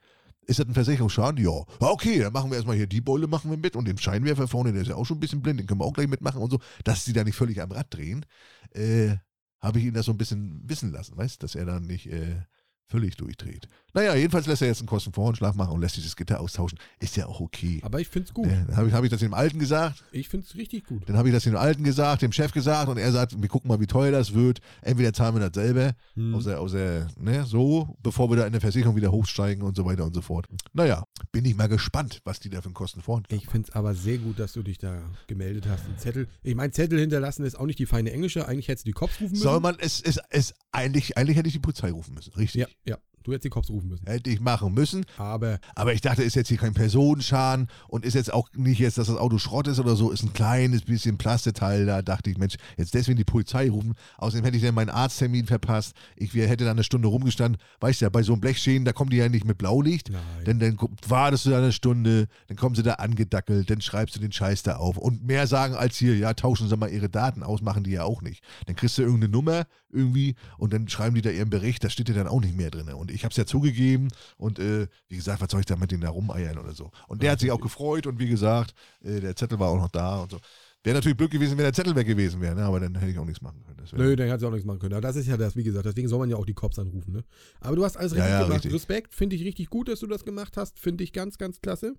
Ist das ein Versicherungsschaden? Ja. Ja, Okay, dann machen wir erstmal hier die Beule machen wir mit und den Scheinwerfer vorne, der ist ja auch schon ein bisschen blind, den können wir auch gleich mitmachen und so, dass sie da nicht völlig am Rad drehen. Äh, habe ich ihn das so ein bisschen wissen lassen, weißt dass er dann nicht äh, völlig durchdreht. Naja, jedenfalls lässt er jetzt einen Kostenvoranschlag machen und lässt dieses Gitter austauschen. Ist ja auch okay. Aber ich find's gut. Ja, dann habe ich, hab ich das dem Alten gesagt. Ich find's richtig gut. Dann habe ich das dem Alten gesagt, dem Chef gesagt und er sagt, wir gucken mal, wie teuer das wird. Entweder zahlen wir das selber, Hm. außer, außer, ne, so, bevor wir da in der Versicherung wieder hochsteigen und so weiter und so fort. Naja, bin ich mal gespannt, was die da für einen Kostenvoranschlag Ich finde es aber sehr gut, dass du dich da gemeldet hast. Ein Zettel. Ich meine, Zettel hinterlassen ist auch nicht die feine Englische. Eigentlich hättest du die Cops rufen müssen. Soll man, es, es, es, eigentlich, eigentlich hätte ich die Polizei rufen müssen, richtig. Ja, ja. Du hättest die Cops rufen müssen. Hätte ich machen müssen. Aber Aber ich dachte, ist jetzt hier kein Personenschaden und ist jetzt auch nicht jetzt, dass das Auto Schrott ist oder so, ist ein kleines bisschen Plasteteil. Da dachte ich, Mensch, jetzt deswegen die Polizei rufen. Außerdem hätte ich dann meinen Arzttermin verpasst. Ich hätte da eine Stunde rumgestanden. Weißt du ja, bei so einem Blechschäden, da kommen die ja nicht mit Blaulicht. nein. Dann, dann wartest du da eine Stunde, dann kommen sie da angedackelt, dann schreibst du den Scheiß da auf. Und mehr sagen als hier, ja, tauschen sie mal ihre Daten aus, machen die ja auch nicht. Dann kriegst du irgendeine Nummer irgendwie und dann schreiben die da ihren Bericht, da steht ja dann auch nicht mehr drin. Und ich habe es ja zugegeben und äh, wie gesagt, was soll ich da mit denen da rumeiern oder so. Und der hat sich auch gefreut und wie gesagt, äh, der Zettel war auch noch da und so. Wäre natürlich blöd gewesen, wenn der Zettel weg gewesen wäre, ne? aber dann hätte ich auch nichts machen können. Nö, dann kannst du auch nichts machen können. Aber das ist ja das, wie gesagt, deswegen soll man ja auch die Cops anrufen. Ne? Aber du hast alles Ja, richtig ja, gemacht. richtig. Respekt, finde ich richtig gut, dass du das gemacht hast. Finde ich ganz, ganz klasse.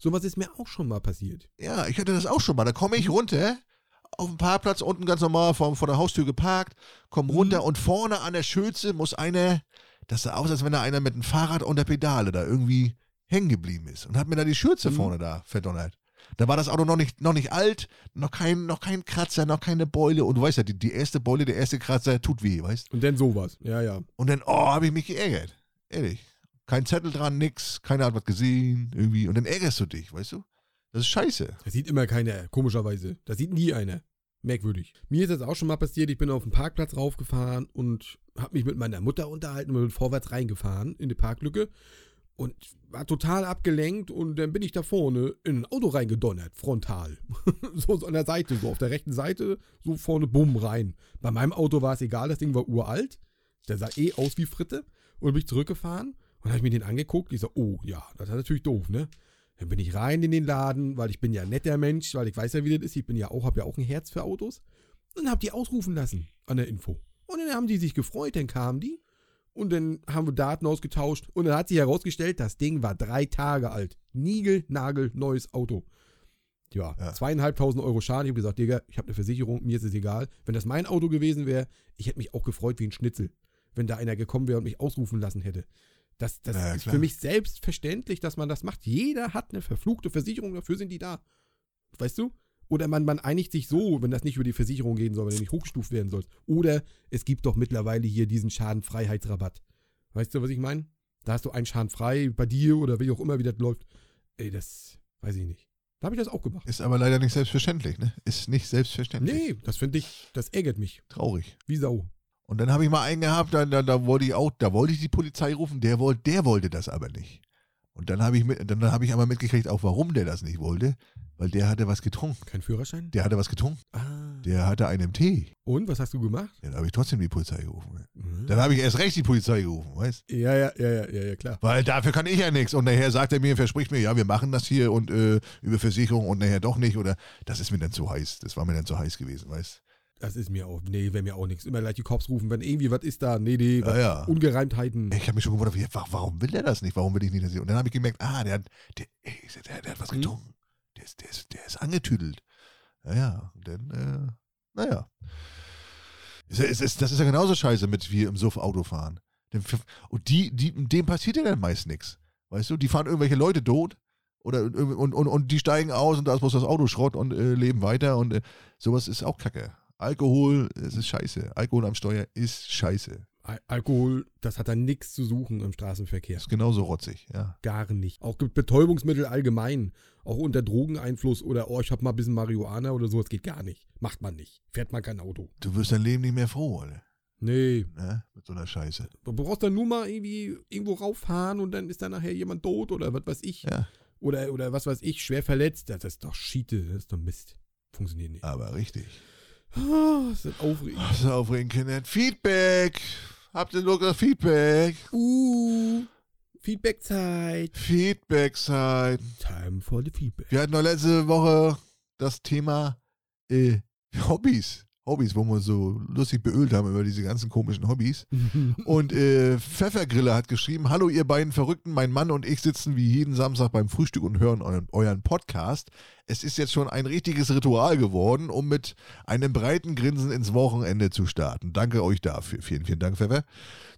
Sowas ist mir auch schon mal passiert. Ja, ich hatte das auch schon mal. Da komme ich runter, auf dem Parkplatz unten ganz normal vor, vor der Haustür geparkt, komme runter und vorne an der Schürze muss einer, das sah aus, als wenn da einer mit dem Fahrrad unter Pedale da irgendwie hängen geblieben ist und hat mir da die Schürze Mhm. vorne da verdonnert. Da war das Auto noch nicht, noch nicht alt, noch kein, noch kein Kratzer, noch keine Beule. Und du weißt ja, die, die erste Beule, der erste Kratzer tut weh, weißt Und dann sowas. Ja, ja. Und dann, oh, habe ich mich geärgert. Ehrlich. Kein Zettel dran, nix, keiner hat was gesehen, irgendwie. Und dann ärgerst du dich, weißt du? Das ist scheiße. Das sieht immer keiner, komischerweise. Das sieht nie einer. Merkwürdig. Mir ist das auch schon mal passiert, ich bin auf den Parkplatz raufgefahren und habe mich mit meiner Mutter unterhalten und bin vorwärts reingefahren in die Parklücke und war total abgelenkt und dann bin ich da vorne in ein Auto reingedonnert, frontal. [laughs] so, an der Seite, so auf der rechten Seite, so vorne bumm rein. Bei meinem Auto war es egal, das Ding war uralt. Der sah eh aus wie Fritte und bin ich zurückgefahren und habe ich mir den angeguckt. Ich so, oh ja, das ist natürlich doof, ne? Dann bin ich rein in den Laden, weil ich bin ja netter Mensch, weil ich weiß ja, wie das ist. Ich bin ja auch, habe ja auch ein Herz für Autos. Und hab die ausrufen lassen an der Info. Und dann haben die sich gefreut, dann kamen die. Und dann haben wir Daten ausgetauscht. Und dann hat sich herausgestellt, das Ding war drei Tage alt. Nigel, Nagel, neues Auto. Ja, Ja. zweieinhalbtausend Euro Schaden. Ich habe gesagt, Digga, ich habe eine Versicherung, mir ist es egal. Wenn das mein Auto gewesen wäre, ich hätte mich auch gefreut wie ein Schnitzel, wenn da einer gekommen wäre und mich ausrufen lassen hätte. Das, das Ja, ist klar. für mich selbstverständlich, dass man das macht. Jeder hat eine verfluchte Versicherung, dafür sind die da. Weißt du? Oder man, man einigt sich so, wenn das nicht über die Versicherung gehen soll, wenn du nicht hochgestuft werden sollst. Oder es gibt doch mittlerweile hier diesen Schadenfreiheitsrabatt. Weißt du, was ich meine? Da hast du einen Schaden frei bei dir oder wie auch immer, wie das läuft. Ey, das weiß ich nicht. Da habe ich das auch gemacht. Ist aber leider nicht selbstverständlich, ne? Ist nicht selbstverständlich. Nee, das finde ich, das ärgert mich. Traurig. Wie Sau. Und dann habe ich mal einen gehabt, da, da, da wollte ich auch, da wollte ich die Polizei rufen, der der wollte das aber nicht. Und dann habe ich mit, dann habe ich aber mitgekriegt, auch warum der das nicht wollte, weil der hatte was getrunken. Kein Führerschein? Der hatte was getrunken. Ah. Der hatte einen Tee. Und, was hast du gemacht? Dann habe ich trotzdem die Polizei gerufen. Mhm. Dann habe ich erst recht die Polizei gerufen, weißt? Ja, ja, ja, ja, ja, ja, klar. Weil dafür kann ich ja nichts. Und nachher sagt er mir, verspricht mir, ja, wir machen das hier und äh, über Versicherung und nachher doch nicht. Oder das ist mir dann zu heiß. Das war mir dann zu heiß gewesen, weißt Das ist mir auch, nee, wäre mir auch nichts. Immer gleich die Cops rufen, wenn irgendwie was ist da. Nee, nee, Ja, ja. Ungereimtheiten. Ich habe mich schon gewundert, wie- wa- warum will der das nicht? Warum will ich nicht das? Und dann habe ich gemerkt, ah, der hat, der, der, der hat was Mhm. getrunken. Der ist, der, ist, der ist angetüdelt. Naja, dann, äh, naja. Ja- ist, ist, das ist ja genauso scheiße mit wie im Suff Auto fahren. Und die, die, dem passiert ja dann meist nichts. Weißt du, die fahren irgendwelche Leute tot oder und, und, und, und die steigen aus und da ist bloß das Auto Schrott und äh, leben weiter und äh, sowas ist auch Kacke. Alkohol, es ist scheiße. Alkohol am Steuer ist scheiße. Al Alkohol, das hat da nichts zu suchen im Straßenverkehr. Ist genauso rotzig, ja. Gar nicht. Auch gibt Betäubungsmittel allgemein. Auch unter Drogeneinfluss oder, oh, ich hab mal ein bisschen Marihuana oder so, das geht gar nicht. Macht man nicht. Fährt man kein Auto. Du wirst dein Leben nicht mehr froh, Alter. Nee. Ne? Mit so einer Scheiße. Du brauchst dann nur mal irgendwie irgendwo rauffahren und dann ist da nachher jemand tot oder was weiß ich. Ja, Oder, oder was weiß ich, schwer verletzt. Das ist doch Schiete, das ist doch Mist. Funktioniert nicht. aber richtig. Das ist aufregend. Was ist aufregend, Kinder? Feedback! Habt ihr Lust auf Feedback? Uh, Feedback-Zeit. Feedback-Zeit. Time for the Feedback. Wir hatten noch letzte Woche das Thema äh, Hobbys. Hobbys, wo wir so lustig beölt haben über diese ganzen komischen Hobbys. [laughs] Und äh, Pfeffergrille hat geschrieben: Hallo, ihr beiden Verrückten, mein Mann und ich sitzen wie jeden Samstag beim Frühstück und hören euren, euren Podcast. Es ist jetzt schon ein richtiges Ritual geworden, um mit einem breiten Grinsen ins Wochenende zu starten. Danke euch dafür. Vielen, vielen Dank, Pfeffer.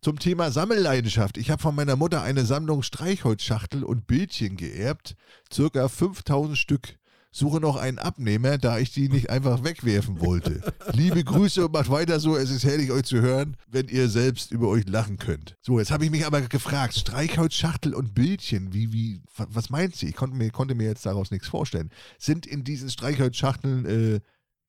Zum Thema Sammelleidenschaft. Ich habe von meiner Mutter eine Sammlung Streichholzschachtel und Bildchen geerbt. Circa 5000 Stück. Suche noch einen Abnehmer, da ich die nicht einfach wegwerfen wollte. Liebe Grüße und macht weiter so. Es ist herrlich, euch zu hören, wenn ihr selbst über euch lachen könnt. So, jetzt habe ich mich aber gefragt: Streichholzschachtel und Bildchen, wie, wie, wa- was meint sie? Ich konnte mir, konnte mir jetzt daraus nichts vorstellen. Sind in diesen Streichholzschachteln äh,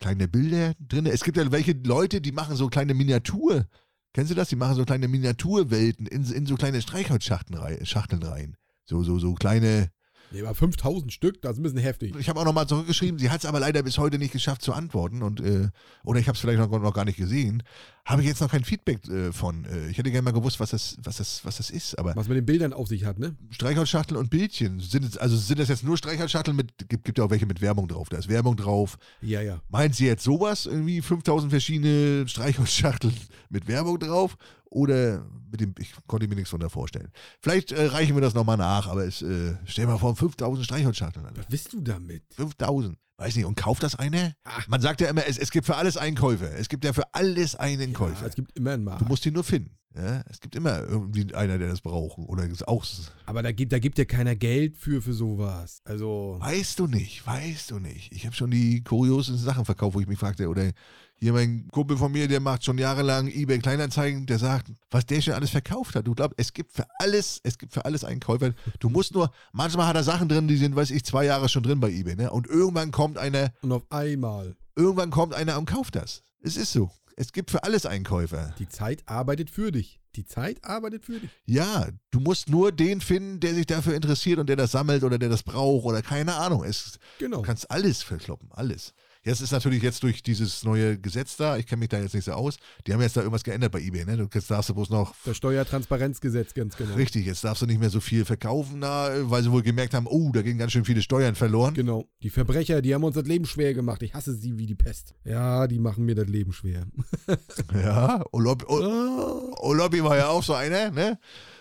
kleine Bilder drin? Es gibt ja welche Leute, die machen so kleine Miniatur. Kennst du das? Die machen so kleine Miniaturwelten in, in so kleine Streichholzschachteln rein, Schachteln rein. So, so, so kleine. Nee, aber 5000 Stück, das ist ein bisschen heftig. Ich habe auch nochmal zurückgeschrieben, sie hat es aber leider bis heute nicht geschafft zu antworten und äh, oder ich habe es vielleicht noch, noch gar nicht gesehen. Habe ich jetzt noch kein Feedback äh, von. Äh, ich hätte gerne mal gewusst, was das, was das, was das ist. Aber Was mit den Bildern auf sich hat, ne? Streichholzschachteln und Bildchen sind es, also sind das jetzt nur Streichholzschachteln mit gibt, gibt ja auch welche mit Werbung drauf. Da ist Werbung drauf. Ja, ja. Meint sie jetzt sowas irgendwie 5000 verschiedene Streichholzschachteln [laughs] mit Werbung drauf oder mit dem ich konnte mir nichts von da vorstellen. Vielleicht äh, reichen wir das nochmal nach, aber es äh, stell mal vor 5000 Streichholzschachteln. Alter. Was willst du damit? 5000. Weiß nicht, und kauft das einer? Ach. Man sagt ja immer, es, es gibt für alles einen Käufer. Es gibt ja für alles einen Ja, Käufer. es gibt immer einen du Markt. musst ihn nur finden. Ja? Es gibt immer irgendwie einer, der das braucht. Oder auch. Aber da gibt, da gibt ja keiner Geld für, für sowas. Also, Weißt du nicht, weißt du nicht. Ich habe schon die kuriosesten Sachen verkauft, wo ich mich fragte, oder hier mein Kumpel von mir, der macht schon jahrelang eBay Kleinanzeigen, der sagt, was der schon alles verkauft hat. Du glaubst, es gibt für alles, es gibt für alles einen Käufer. Du musst nur, manchmal hat er Sachen drin, die sind, weiß ich, zwei Jahre schon drin bei eBay, ne? Und irgendwann kommt einer, und auf einmal. irgendwann kommt einer und kauft das. Es ist so. Es gibt für alles einen Käufer. Die Zeit arbeitet für dich. Die Zeit arbeitet für dich. Ja, du musst nur den finden, der sich dafür interessiert und der das sammelt oder der das braucht oder keine Ahnung. Es, Genau. Du kannst alles verkloppen, alles. Jetzt ist natürlich jetzt durch dieses neue Gesetz da, ich kenne mich da jetzt nicht so aus, die haben jetzt da irgendwas geändert bei eBay, ne? Du jetzt darfst du bloß noch, Das Steuertransparenzgesetz, ganz genau. richtig, jetzt darfst du nicht mehr so viel verkaufen da, weil sie wohl gemerkt haben, oh, da gehen ganz schön viele Steuern verloren. Genau. Die Verbrecher, die haben uns das Leben schwer gemacht. Ich hasse sie wie die Pest. Ja, die machen mir das Leben schwer. [laughs] [laughs] Ja, Olobi, Ah. Olobi war ja auch so einer, ne?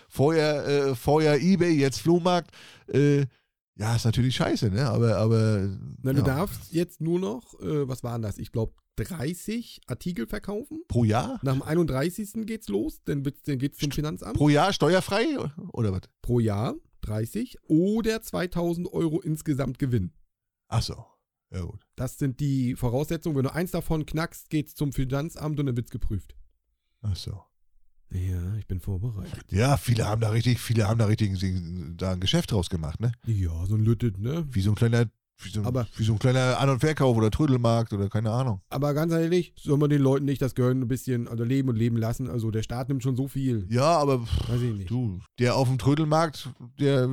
Vorher, äh, vorher eBay, jetzt Flohmarkt. Äh, ja, ist natürlich scheiße, ne? Aber, aber. Na, ja. du darfst jetzt nur noch, äh, was waren das? Ich glaube, 30 Artikel verkaufen. Pro Jahr? Nach dem 31. geht's los, dann, wird's- dann geht's zum Finanzamt. Pro Jahr steuerfrei? Oder was? Pro Jahr 30 oder 2000 Euro insgesamt Gewinn. Ach so. Ja, gut. Das sind die Voraussetzungen. Wenn du eins davon knackst, geht's zum Finanzamt und dann wird's geprüft. Ach so. Ja, ich bin vorbereitet. Ja, viele haben da richtig, viele haben da richtig ein- da ein Geschäft draus gemacht, ne? Ja, so ein Lüttet, ne? Wie so ein kleiner, wie so ein, Aber- wie so ein kleiner An- und Verkauf oder Trödelmarkt oder keine Ahnung. Aber ganz ehrlich, soll man den Leuten nicht das Gehirn ein bisschen also leben und leben lassen? Also der Staat nimmt schon so viel. Ja, aber Weiß ich nicht. du, der auf dem Trödelmarkt, der,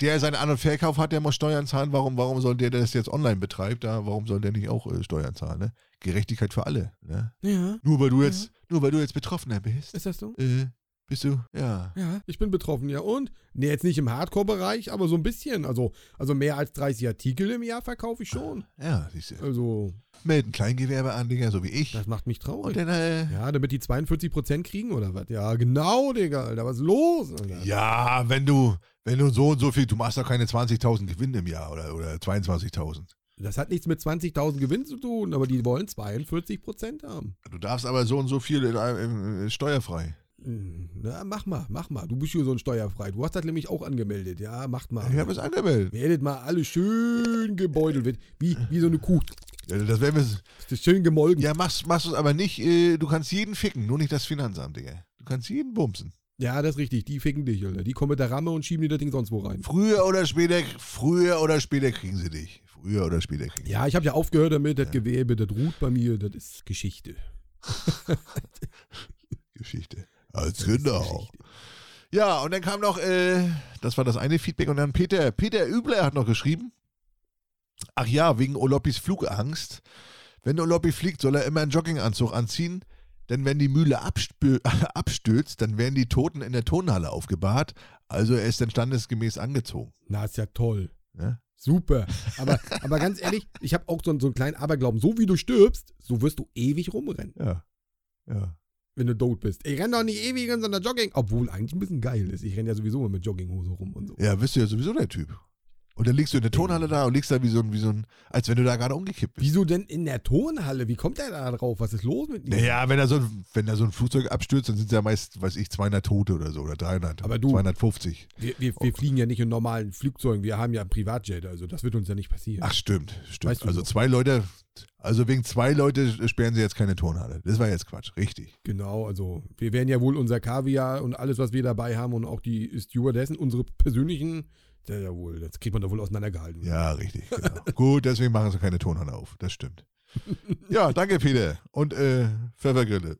der seinen An- und Verkauf hat, der muss Steuern zahlen. Warum, warum soll der, der das jetzt online betreibt, da, warum soll der nicht auch äh, Steuern zahlen, ne? Gerechtigkeit für alle, ne? Ja, Nur weil du jetzt, nur weil du jetzt Betroffener bist, ist das so? äh, bist du, ja. Ja, ich bin betroffen, ja. Und? Nee, jetzt nicht im Hardcore-Bereich, aber so ein bisschen. Also, also mehr als 30 Artikel im Jahr verkaufe ich schon. Ja, siehst du. Also, Melden Kleingewerbe an, Digga, so wie ich. das macht mich Und traurig. dann, äh, Ja, damit die 42% kriegen oder was? Ja, genau, Digga, Alter. Was ist los? Alter? Ja, wenn du, wenn du so und so viel, du machst doch keine 20.000 Gewinn im Jahr oder, oder 22.000. Das hat nichts mit 20.000 Gewinn zu tun, aber die wollen 42% haben. Du darfst aber so und so viel äh, äh, steuerfrei. Hm, Na, mach mal, mach mal. Du bist hier so ein steuerfrei. Du hast das nämlich auch angemeldet. Ja, macht mal. Ich habe es angemeldet. Werdet mal alle schön gebeutelt wird. Wie, wie so eine Kuh. Ja, das werden wir. Das ist schön gemolken. Ja, machst, machst du es aber nicht. Äh, du kannst jeden ficken, nur nicht das Finanzamt, Digga. Du kannst jeden bumsen. Ja, das ist richtig. Die ficken dich, Alter. Die kommen mit der Ramme und schieben dir das Ding sonst wo rein. Früher oder später, früher oder später kriegen sie dich. Früher oder später kriegen Ja, ich habe ja aufgehört damit. Das Gewebe, das ruht bei mir. Das ist Geschichte. [laughs] Geschichte. Als genau. Ja, und dann kam noch, äh, das war das eine Feedback, und dann Peter, Peter Übler hat noch geschrieben, ach ja, wegen Olopis Flugangst. Wenn Olopi fliegt, soll er immer einen Jogginganzug anziehen, denn wenn die Mühle [laughs] abstürzt, dann werden die Toten in der Turnhalle aufgebahrt, also er ist dann standesgemäß angezogen. Na, ist ja toll. Ne? Super. Aber, aber ganz ehrlich, ich habe auch so, einen- so einen kleinen Aberglauben. So wie du stirbst, so wirst du ewig rumrennen, Ja. Ja. wenn du tot bist. Ich renne doch nicht ewig in so einer Jogging, obwohl eigentlich ein bisschen geil ist. Ich renne ja sowieso immer mit Jogginghose rum und so. Ja, bist du ja sowieso der Typ. Und dann liegst du in der Turnhalle da und liegst da wie so ein, wie so ein, als wenn du da gerade umgekippt bist. Wieso denn in der Turnhalle? Wie kommt der da drauf? Was ist los mit ihm? Naja, wenn da, so ein, wenn da so ein Flugzeug abstürzt, dann sind ja meist, weiß ich, 200 Tote oder so oder 300. Aber du- 250. Wir, wir, wir fliegen ja nicht in normalen Flugzeugen, wir haben ja einen Privatjet, also das wird uns ja nicht passieren. Ach, stimmt, stimmt. Weißt du also so. zwei Leute, also wegen zwei Leute sperren sie jetzt keine Turnhalle. Das war jetzt Quatsch, richtig. Genau, also wir werden ja wohl unser Kaviar und alles, was wir dabei haben und auch die Stewardessen, unsere persönlichen, ja, ja wohl, das kriegt man da wohl auseinandergehalten. Ja, richtig, genau. [laughs] Gut, deswegen machen sie keine Turnhalle auf. Das stimmt. [laughs] ja, danke, Peter. Und äh, Pfeffergrille.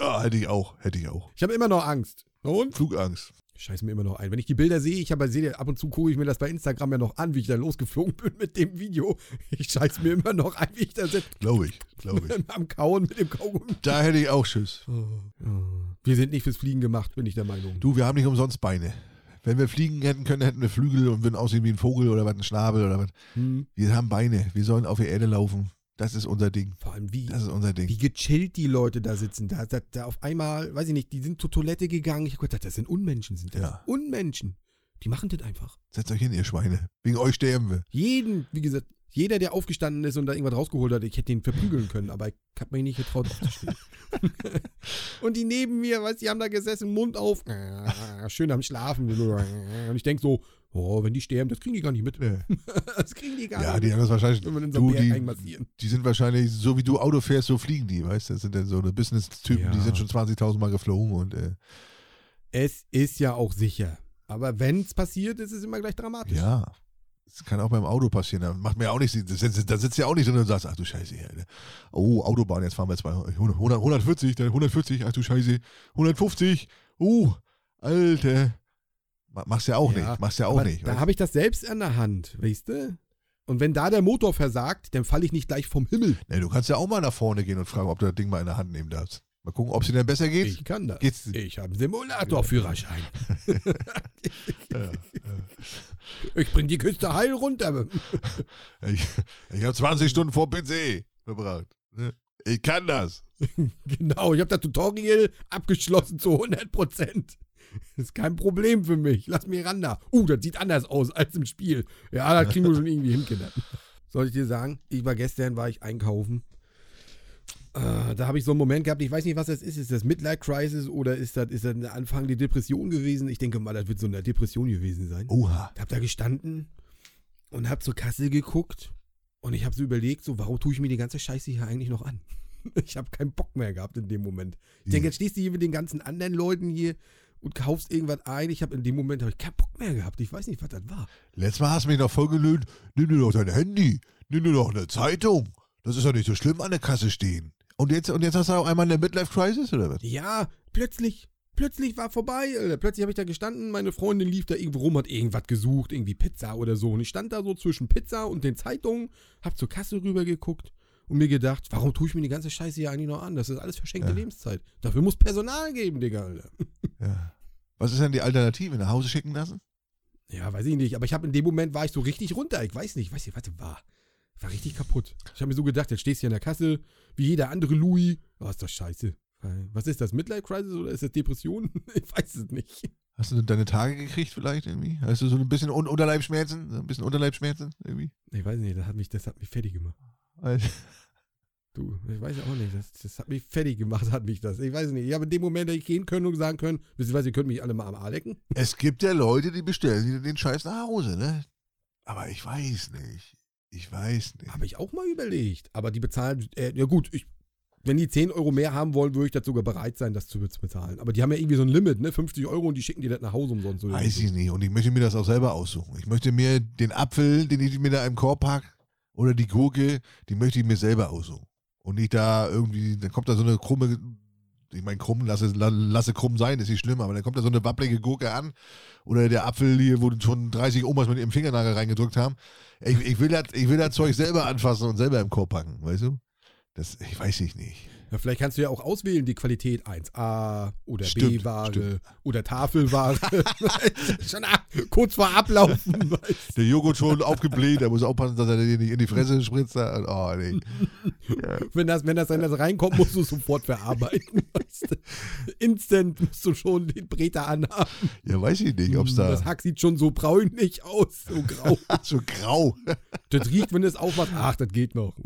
Ja, hätte ich auch, hätte ich auch. Ich habe immer noch Angst. Und? Flugangst. Ich scheiß mir immer noch ein. Wenn ich die Bilder sehe, ich habe sehe ab und zu gucke ich mir das bei Instagram ja noch an, wie ich da losgeflogen bin mit dem Video. Ich scheiß mir immer noch ein, wie ich da sitze Glaube ich, glaube ich. [laughs] am Kauen mit dem Kaugummi. Da hätte ich auch Schiss. Wir sind nicht fürs Fliegen gemacht, bin ich der Meinung. Du, wir haben nicht umsonst Beine. Wenn wir fliegen hätten können, hätten wir Flügel und würden aussehen wie ein Vogel oder was, ein Schnabel oder was. Hm. Wir haben Beine. Wir sollen auf der Erde laufen. Das ist unser Ding. Vor allem wie, Das ist unser Ding. wie gechillt die Leute da sitzen. Da, da, da auf einmal, weiß ich nicht, die sind zur Toilette gegangen. Ich hab gedacht, das sind Unmenschen, sind das. Ja. Unmenschen. Die machen das einfach. Setzt euch hin, ihr Schweine. Wegen euch sterben wir. Jeden, wie gesagt, jeder, der aufgestanden ist und da irgendwas rausgeholt hat, ich hätte ihn verprügeln können, aber ich hab mich nicht getraut aufzustehen. [laughs] und die neben mir, weißt du, die haben da gesessen, Mund auf, äh, schön am Schlafen. Und ich denk so, oh, wenn die sterben, das kriegen die gar nicht mit. [laughs] Das kriegen die gar Ja, nicht die haben das wahrscheinlich. Du, die, die sind wahrscheinlich, so wie du Auto fährst, so fliegen die, weißt du? Das sind dann so eine Business-Typen, die Ja. sind schon 20.000 Mal geflogen und äh, Es ist ja auch sicher. Aber wenn es passiert, ist es immer gleich dramatisch. ja. Das kann auch beim Auto passieren. Da macht mir auch nicht, da sitzt, ja auch nicht drin und sagst, ach du Scheiße, ne? oh, Autobahn, jetzt fahren wir zwei, 100, 140, dann 140, ach du Scheiße, 150, uh, Alter. Ma- Machst ja auch Ja, nicht, machst ja auch nicht. Da habe ich das selbst an der Hand, weißt du? Und wenn da der Motor versagt, dann falle ich nicht gleich vom Himmel. Nee, du kannst ja auch mal nach vorne gehen und fragen, ob du das Ding mal in der Hand nehmen darfst. Mal gucken, ob es dir dann besser geht. Ich kann das. Geht's? Ich habe einen Simulatorführerschein. [laughs] Ja, Ich bring die Küste heil runter. [laughs] ich ich habe 20 Stunden vor PC verbracht. ne? Ich kann das. [laughs] genau, ich habe das Tutorial abgeschlossen zu 100 Prozent. Ist kein Problem für mich. Lass mich ran da. Uh, das sieht anders aus als im Spiel. Ja, das kriegen wir schon irgendwie hin, Kinder. Soll ich dir sagen, ich war gestern, war ich einkaufen. Äh, da habe ich so einen Moment gehabt, ich weiß nicht, was das ist. Ist das Midlife Crisis oder ist das, ist das eine Anfang die Depression gewesen? Ich denke mal, das wird so eine Depression gewesen sein. Oha. Ich hab da gestanden und hab zur Kasse geguckt und ich hab so überlegt, so, warum tue ich mir die ganze Scheiße hier eigentlich noch an? [laughs] Ich habe keinen Bock mehr gehabt in dem Moment. Ich denke, jetzt stehst du hier mit den ganzen anderen Leuten hier und kaufst irgendwas ein. Ich habe in dem Moment ich keinen Bock mehr gehabt. Ich weiß nicht, was das war. Letztes Mal hast du mich noch voll gelöhnt. Nimm dir doch dein Handy. Nimm dir doch eine Zeitung. Das ist doch nicht so schlimm an der Kasse stehen. Und jetzt, und jetzt hast du auch einmal eine Midlife-Crisis, oder was? Ja, plötzlich, plötzlich war vorbei. Alter. Plötzlich habe ich da gestanden, meine Freundin lief da irgendwo rum, hat irgendwas gesucht, irgendwie Pizza oder so. Und ich stand da so zwischen Pizza und den Zeitungen, hab zur Kasse rüber geguckt und mir gedacht, warum tue ich mir die ganze Scheiße hier eigentlich noch an? Das ist alles verschenkte Ja. Lebenszeit. Dafür muss Personal geben, Digga, Alter. [laughs] Ja. Was ist denn die Alternative? Nach Hause schicken lassen? Ja, weiß ich nicht. Aber ich habe in dem Moment war ich so richtig runter. Ich weiß nicht, weiß nicht, was war. War richtig kaputt. Ich habe mir so gedacht, jetzt stehst du hier in der Kasse, wie jeder andere Louis. Oh, ist das scheiße. Was ist das? Midlife Crisis oder ist das Depression? [laughs] Ich weiß es nicht. Hast du deine Tage gekriegt vielleicht irgendwie? Hast du so ein bisschen Un Unterleibschmerzen? So Ein bisschen Unterleibschmerzen irgendwie? Ich weiß nicht, das hat mich, das hat mich fertig gemacht. Alter. Du, ich weiß auch nicht, das, das hat mich fertig gemacht, hat mich das. Ich weiß nicht. Ich habe in dem Moment hätte ich gehen können und sagen können, wisst ihr könnt mich alle mal am A lecken. Es gibt ja Leute, die bestellen den Scheiß nach Hause, ne? Aber ich weiß nicht. Ich weiß nicht. Habe ich auch mal überlegt. Aber die bezahlen, äh, ja gut, ich, wenn die 10 Euro mehr haben wollen, würde ich das sogar bereit sein, das zu bezahlen. Aber die haben ja irgendwie so ein Limit, ne? 50 Euro und die schicken dir das nach Hause umsonst. Oder Weiß so. ich nicht. Und ich möchte mir das auch selber aussuchen. Ich möchte mir den Apfel, den ich mir da im Korb pack, oder die Gurke, die möchte ich mir selber aussuchen. Und nicht da irgendwie, dann kommt da so eine krumme, ich meine krumm, lasse, la- lasse krumm sein, ist nicht schlimm, aber dann kommt da so eine wabbelige Gurke an. Oder der Apfel hier, wo schon 30 Omas mit ihrem Fingernagel reingedrückt haben. Ich, ich, will das, ich will das Zeug selber anfassen und selber im Korb packen, weißt du? Das, ich weiß ich nicht. Ja, vielleicht kannst du ja auch auswählen, die Qualität 1A oder B-Ware oder Tafelware. [laughs] Schon ab, kurz vor Ablaufen. [laughs] weißt Der Joghurt schon aufgebläht, der muss aufpassen, dass er dir nicht in die Fresse spritzt. Oh, nee. [laughs] wenn, das, wenn das dann das reinkommt, musst du es sofort verarbeiten. Weißt du? Instant musst du schon den Breter anhaben. Ja, weiß ich nicht, ob es da Das Hack sieht schon so bräunlich aus, so grau. so grau. das riecht, wenn es aufmachst. Ach, das geht noch.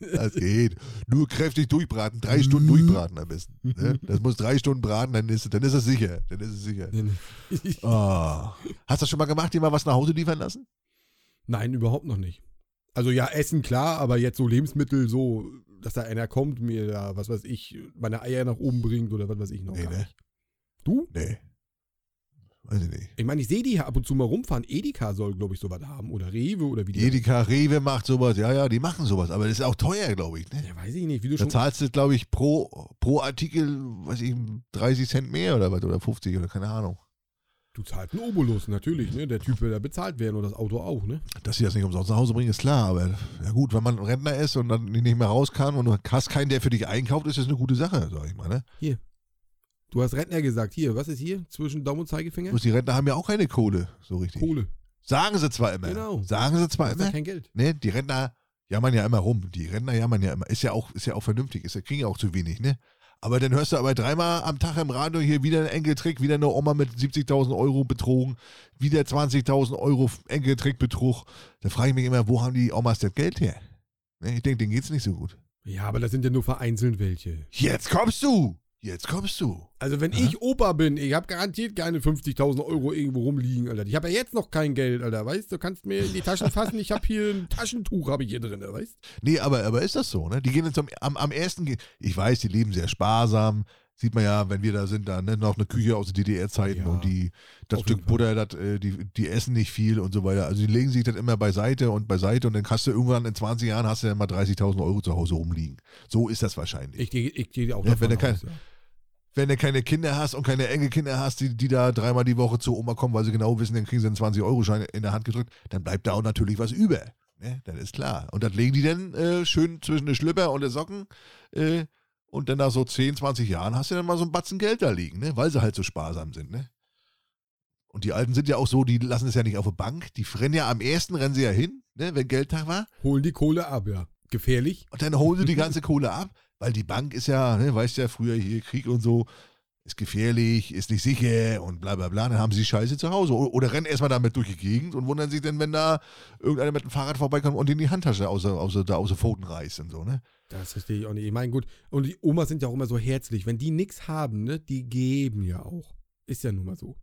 Das geht. Nur kräftig durchbraten, drei Stunden durchbraten am besten. Ne? Das muss drei Stunden braten, dann ist, dann ist es sicher. Dann ist es sicher. Oh. [laughs] Hast du das schon mal gemacht, dir mal was nach Hause liefern lassen? Nein, überhaupt noch nicht. Also ja, Essen klar, aber jetzt so Lebensmittel, so, dass da einer kommt, mir da, was weiß ich, meine Eier nach oben bringt oder was weiß ich noch. Nee, ne? Du? Nee. Weiß ich nicht. Ich meine, ich sehe die hier ab und zu mal rumfahren. Edeka soll, glaube ich, sowas haben. Oder Rewe oder wie die. Edeka, Rewe macht sowas. Ja, ja, die machen sowas. Aber das ist auch teuer, glaube ich. Ne? Ja, weiß ich nicht, wie du Da schon. zahlst du, glaube ich, pro, pro Artikel, weiß ich, 30 Cent mehr oder was, oder 50 oder keine Ahnung. Du zahlst einen Obolus, natürlich, ne? Der Typ will da bezahlt werden und das Auto auch, ne? Dass sie das nicht umsonst nach Hause bringen, ist klar. Aber ja gut, wenn man Rentner ist und dann nicht mehr raus kann und du hast keinen, der für dich einkauft, ist das eine gute Sache, sag ich mal. Ne? Du hast Rentner gesagt. Hier, was ist hier? Zwischen Daumen und Zeigefinger? Bloß die Rentner haben ja auch keine Kohle, so richtig. Kohle. Sagen sie zwar immer. Genau. Sagen sie zwar ja immer. kein Geld. Ne, die Rentner jammern ja immer rum. Die Rentner jammern ja immer. Ist ja auch, ist ja auch vernünftig. Ist ja, kriegen ja auch zu wenig, ne? Aber dann hörst du aber dreimal am Tag im Radio hier wieder ein Enkeltrick, wieder eine Oma mit 70.000 Euro betrogen, wieder 20.000 Euro Enkeltrickbetrug. Da frage ich mich immer, wo haben die Omas das Geld her? Ne, ich denke, denen geht's nicht so gut. Ja, aber das sind ja nur vereinzelt welche. Jetzt kommst du! Jetzt kommst du! Also wenn Aha. ich Opa bin, ich habe garantiert keine 50.000 Euro irgendwo rumliegen, Alter. Ich habe ja jetzt noch kein Geld, Alter. Weißt du, kannst mir in die Taschen fassen. Ich habe hier ein Taschentuch, habe ich hier drin, weißt Nee, aber, aber ist das so, ne? Die gehen jetzt am, am, am ersten, ich weiß, die leben sehr sparsam. Sieht man ja, wenn wir da sind, da ne, noch eine Küche aus den DDR-Zeiten Ja, und die, das Stück. Butter, äh, die, die essen nicht viel und so weiter. Also die legen sich das immer beiseite und beiseite und dann hast du irgendwann in 20 Jahren hast du dann mal 30.000 Euro zu Hause rumliegen. So ist das wahrscheinlich. Ich gehe ich geh auch Ja, davon wenn du kein- aus, ja. wenn du keine Kinder hast und keine Enkelkinder hast, die, die da dreimal die Woche zur Oma kommen, weil sie genau wissen, dann kriegen sie einen 20-Euro-Schein in der Hand gedrückt, dann bleibt da auch natürlich was über. Ne? Das ist klar. Und das legen die dann äh, schön zwischen den Schlüpper und den Socken. Äh, und dann nach so 10, 20 Jahren hast du dann mal so ein Batzen Geld da liegen, ne? weil sie halt so sparsam sind. Ne? Und die Alten sind ja auch so, die lassen es ja nicht auf der Bank. Die rennen ja am ersten, rennen sie ja hin, ne? wenn Geldtag war. Holen die Kohle ab, ja. Gefährlich. Und dann holen sie die [laughs] ganze Kohle ab, weil die Bank ist ja, ne, weißt ja, früher hier Krieg und so, ist gefährlich, ist nicht sicher und bla bla bla. Dann haben sie die Scheiße zu Hause. Oder, rennen erstmal damit durch die Gegend und wundern sich dann, wenn da irgendeiner mit dem Fahrrad vorbeikommt und in die Handtasche aus, der- da aus den Pfoten reißt und so, ne? Das verstehe ich auch nicht. Ich meine, gut. Und die Omas sind ja auch immer so herzlich. Wenn die nichts haben, ne, die geben ja auch. Ist ja nun mal so.